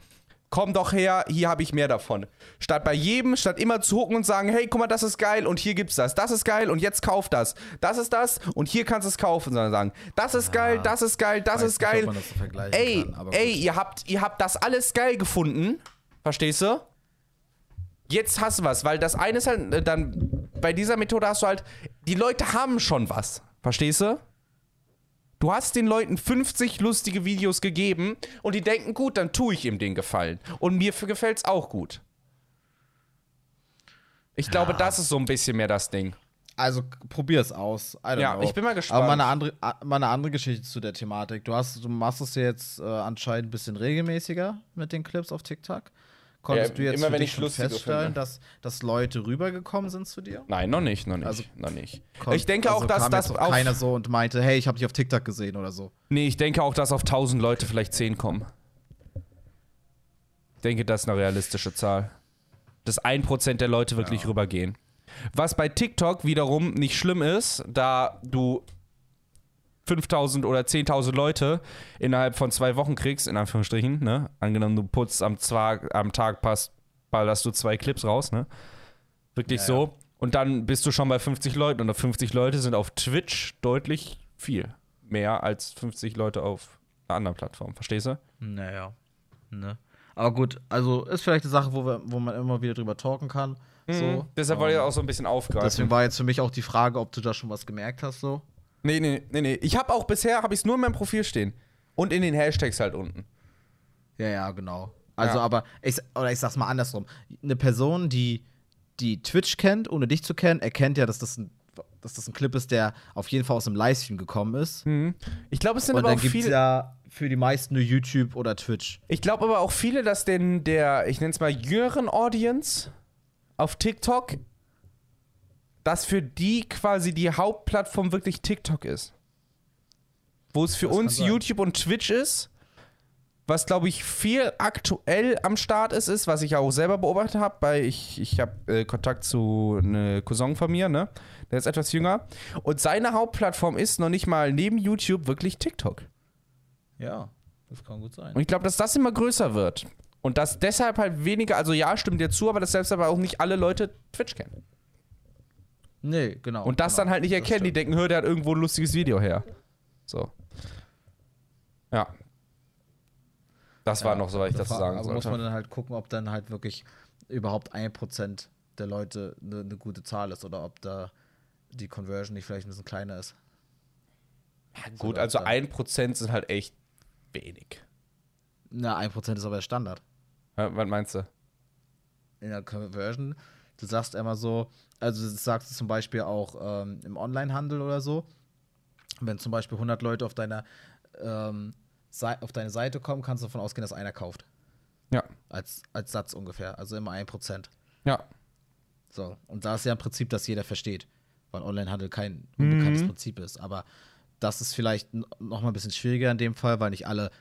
Komm doch her, hier habe ich mehr davon. Statt bei jedem, statt immer zu hooken und sagen, hey, guck mal, das ist geil und hier gibt's das. Das ist geil und jetzt kauf das. Das ist das und hier kannst du es kaufen, sondern sagen, das ist geil, das ist geil, das ist nicht, geil. man das so ey, kann, ey, ihr habt, ihr habt das alles geil gefunden. Verstehst du? Jetzt hast du was, weil das eine ist halt, äh, dann, bei dieser Methode hast du halt, die Leute haben schon was. Verstehst du? Du hast den Leuten 50 lustige Videos gegeben und die denken, gut, dann tue ich ihm den Gefallen. Und mir gefällt es auch gut. Ich glaube, das ist so ein bisschen mehr das Ding. Also probier es aus. Ja, know. ich bin mal gespannt. Aber mal eine andere, a- mal eine andere Geschichte zu der Thematik. Du, hast, du machst es jetzt äh, anscheinend ein bisschen regelmäßiger mit den Clips auf TikTok. Konntest Ja, du jetzt immer wenn ich schon feststellen, dass, dass Leute rübergekommen sind zu dir? Nein, noch nicht, noch nicht, Also- noch nicht. Kon- ich denke also auch, dass das auch keiner so und meinte, hey, ich habe dich auf TikTok gesehen oder so. Nee, ich denke auch, dass auf 1000 Leute vielleicht 10 kommen. Ich denke, das ist eine realistische Zahl. Dass 1% der Leute wirklich rübergehen. Was bei TikTok wiederum nicht schlimm ist, da du 5000 oder 10.000 Leute innerhalb von zwei Wochen kriegst, in Anführungsstrichen, ne? Angenommen, du putzt am, Zwar, am Tag, passt, ballerst du zwei Clips raus, ne? Wirklich Ja, so. Und dann bist du schon bei 50 Leuten. Und 50 Leute sind auf Twitch deutlich viel. Mehr als 50 Leute auf einer anderen Plattform. Verstehst du? Naja. Ne? Aber gut, also ist vielleicht eine Sache, wo, wir, wo man immer wieder drüber talken kann. So. Mhm. Deshalb wollte ich auch so ein bisschen aufgreifen. Deswegen war jetzt für mich auch die Frage, ob du da schon was gemerkt hast, so. Nee, nee, nee, nee. Ich habe auch bisher, habe ich es nur in meinem Profil stehen. Und in den Hashtags halt unten. Ja, ja, genau. Also, Ja. aber ich, oder ich sag's mal andersrum. Eine Person, die, die Twitch kennt, ohne dich zu kennen, erkennt ja, dass das ein, dass das ein Clip ist, der auf jeden Fall aus einem Livestream gekommen ist. Ich glaube, es sind Und aber auch gibt's viele. ja für die meisten nur YouTube oder Twitch. Ich glaube aber auch viele, dass denn der, ich nenne es mal jüngeren Audience auf TikTok, dass für die quasi die Hauptplattform wirklich TikTok ist. Wo es für Das uns. YouTube und Twitch ist, was glaube ich viel aktuell am Start ist, ist, was ich auch selber beobachtet habe, weil ich, ich habe äh, Kontakt zu einem Cousin von mir, ne? Der ist etwas jünger. Und seine Hauptplattform ist noch nicht mal neben YouTube wirklich TikTok. Ja, das kann gut sein. Und ich glaube, dass das immer größer wird. Und dass deshalb halt weniger, also ja, stimmt dir zu, aber dass selbst aber auch nicht alle Leute Twitch kennen. Nee, genau. Und das genau. dann halt nicht erkennen. Die denken, hör, der hat irgendwo ein lustiges Video her. So. Ja. Das war Ja, noch so, was ich dazu sagen aber muss man sollte. dann halt gucken, ob dann halt wirklich überhaupt ein Prozent der Leute eine ne gute Zahl ist oder ob da die Conversion nicht vielleicht ein bisschen kleiner ist. Gut, oder also dann- ein Prozent sind halt echt wenig. Na, ein Prozent ist aber der Standard. Ja, Was meinst du? in der Conversion. Du sagst immer so, also das sagst du zum Beispiel auch ähm, im Onlinehandel oder so. Wenn zum Beispiel 100 Leute auf deiner ähm, auf deine Seite kommen, kannst du davon ausgehen, dass einer kauft. Ja. Als, als Satz ungefähr. Also immer ein Prozent. Ja. So. Und da ist ja ein Prinzip, das jeder versteht. Weil Onlinehandel kein unbekanntes Mhm. Prinzip ist. Aber das ist vielleicht noch mal ein bisschen schwieriger in dem Fall, weil nicht alle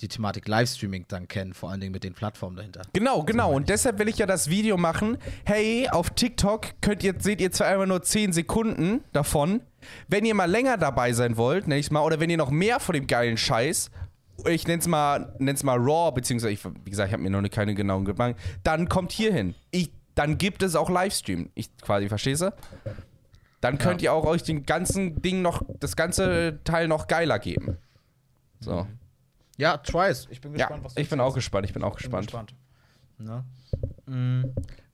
die Thematik Livestreaming dann kennen, vor allen Dingen mit den Plattformen dahinter. Genau, genau. Und deshalb will ich ja das Video machen. Hey, auf TikTok könnt ihr, seht ihr zwar einmal nur 10 Sekunden davon. Wenn ihr mal länger dabei sein wollt, nenn ich's mal, oder wenn ihr noch mehr von dem geilen Scheiß, ich nenn's mal, nenn's mal Raw, beziehungsweise, ich, wie gesagt, ich habe mir noch keine genauen Gedanken, dann kommt hier hin. Ich, dann gibt es auch Livestream. Ich quasi, verstehst du? Dann könnt ihr auch euch den ganzen Ding noch, das ganze Teil noch geiler geben. So. Ja, tries. Ich bin Ja, gespannt, was du ich bin auch gespannt, ich bin auch Bin gespannt. gespannt. Ne? Mm,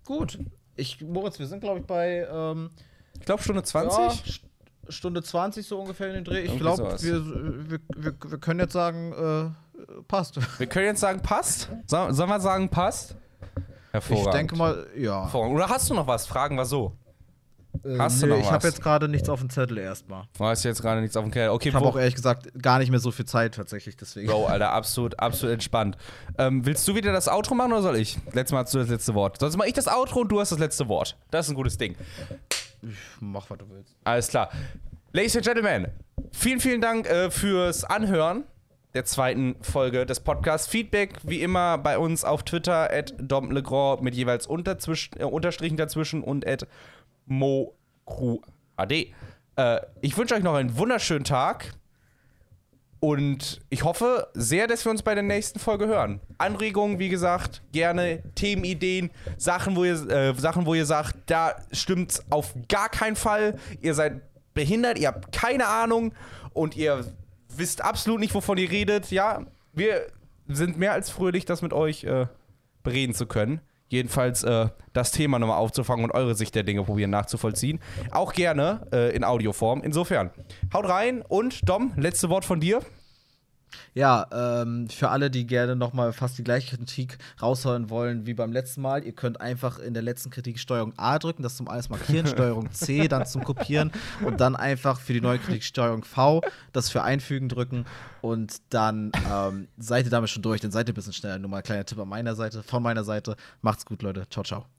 gut. Ich, Moritz, wir sind, glaube ich, bei ähm, Ich glaube Stunde 20. ja, St- Stunde 20 so ungefähr in den Dreh. Ich glaube, wir, wir, wir, wir können jetzt sagen, äh, passt. Wir können jetzt sagen, passt. So, sollen wir sagen, passt? Hervorragend. Ich denke mal, ja. Oder hast du noch was? Fragen wir so. Äh, hast du noch Ich was? habe jetzt gerade nichts auf dem Zettel erstmal. Du hast jetzt gerade nichts auf dem Keller. Okay, Ich habe wo- auch ehrlich gesagt gar nicht mehr so viel Zeit tatsächlich, deswegen. Bro, Alter, absolut, absolut entspannt. Ähm, willst du wieder das Outro machen oder soll ich? Letztes Mal hast du das letzte Wort. Sonst mache ich das Outro und du hast das letzte Wort. Das ist ein gutes Ding. Mach, was du willst. Alles klar. Ladies and Gentlemen, vielen, vielen Dank äh, fürs Anhören der zweiten Folge des Podcasts. Feedback wie immer bei uns auf Twitter at domlegrand mit jeweils unterzwischen, äh, Unterstrichen dazwischen und at mocruad. Äh, ich wünsche euch noch einen wunderschönen Tag und ich hoffe sehr, dass wir uns bei der nächsten Folge hören. Anregungen, wie gesagt, gerne Themenideen, Sachen, wo ihr, äh, Sachen, wo ihr sagt, da stimmt's auf gar keinen Fall. Ihr seid behindert, ihr habt keine Ahnung und ihr wisst absolut nicht, wovon ihr redet. Ja, wir sind mehr als fröhlich, das mit euch äh, bereden zu können. Jedenfalls äh, das Thema nochmal aufzufangen und eure Sicht der Dinge probieren nachzuvollziehen. Auch gerne äh, in Audioform. Insofern, haut rein und Dom, letzte Wort von dir. Ja, ähm, für alle, die gerne nochmal fast die gleiche Kritik rausholen wollen wie beim letzten Mal, ihr könnt einfach in der letzten Kritik Steuerung A drücken, das zum alles markieren, Steuerung C dann zum Kopieren und dann einfach für die neue Kritik Steuerung V, das für Einfügen drücken und dann ähm, seid ihr damit schon durch, dann seid ihr ein bisschen schneller. Nur mal ein kleiner Tipp an meiner Seite, von meiner Seite. Macht's gut, Leute. Ciao, ciao.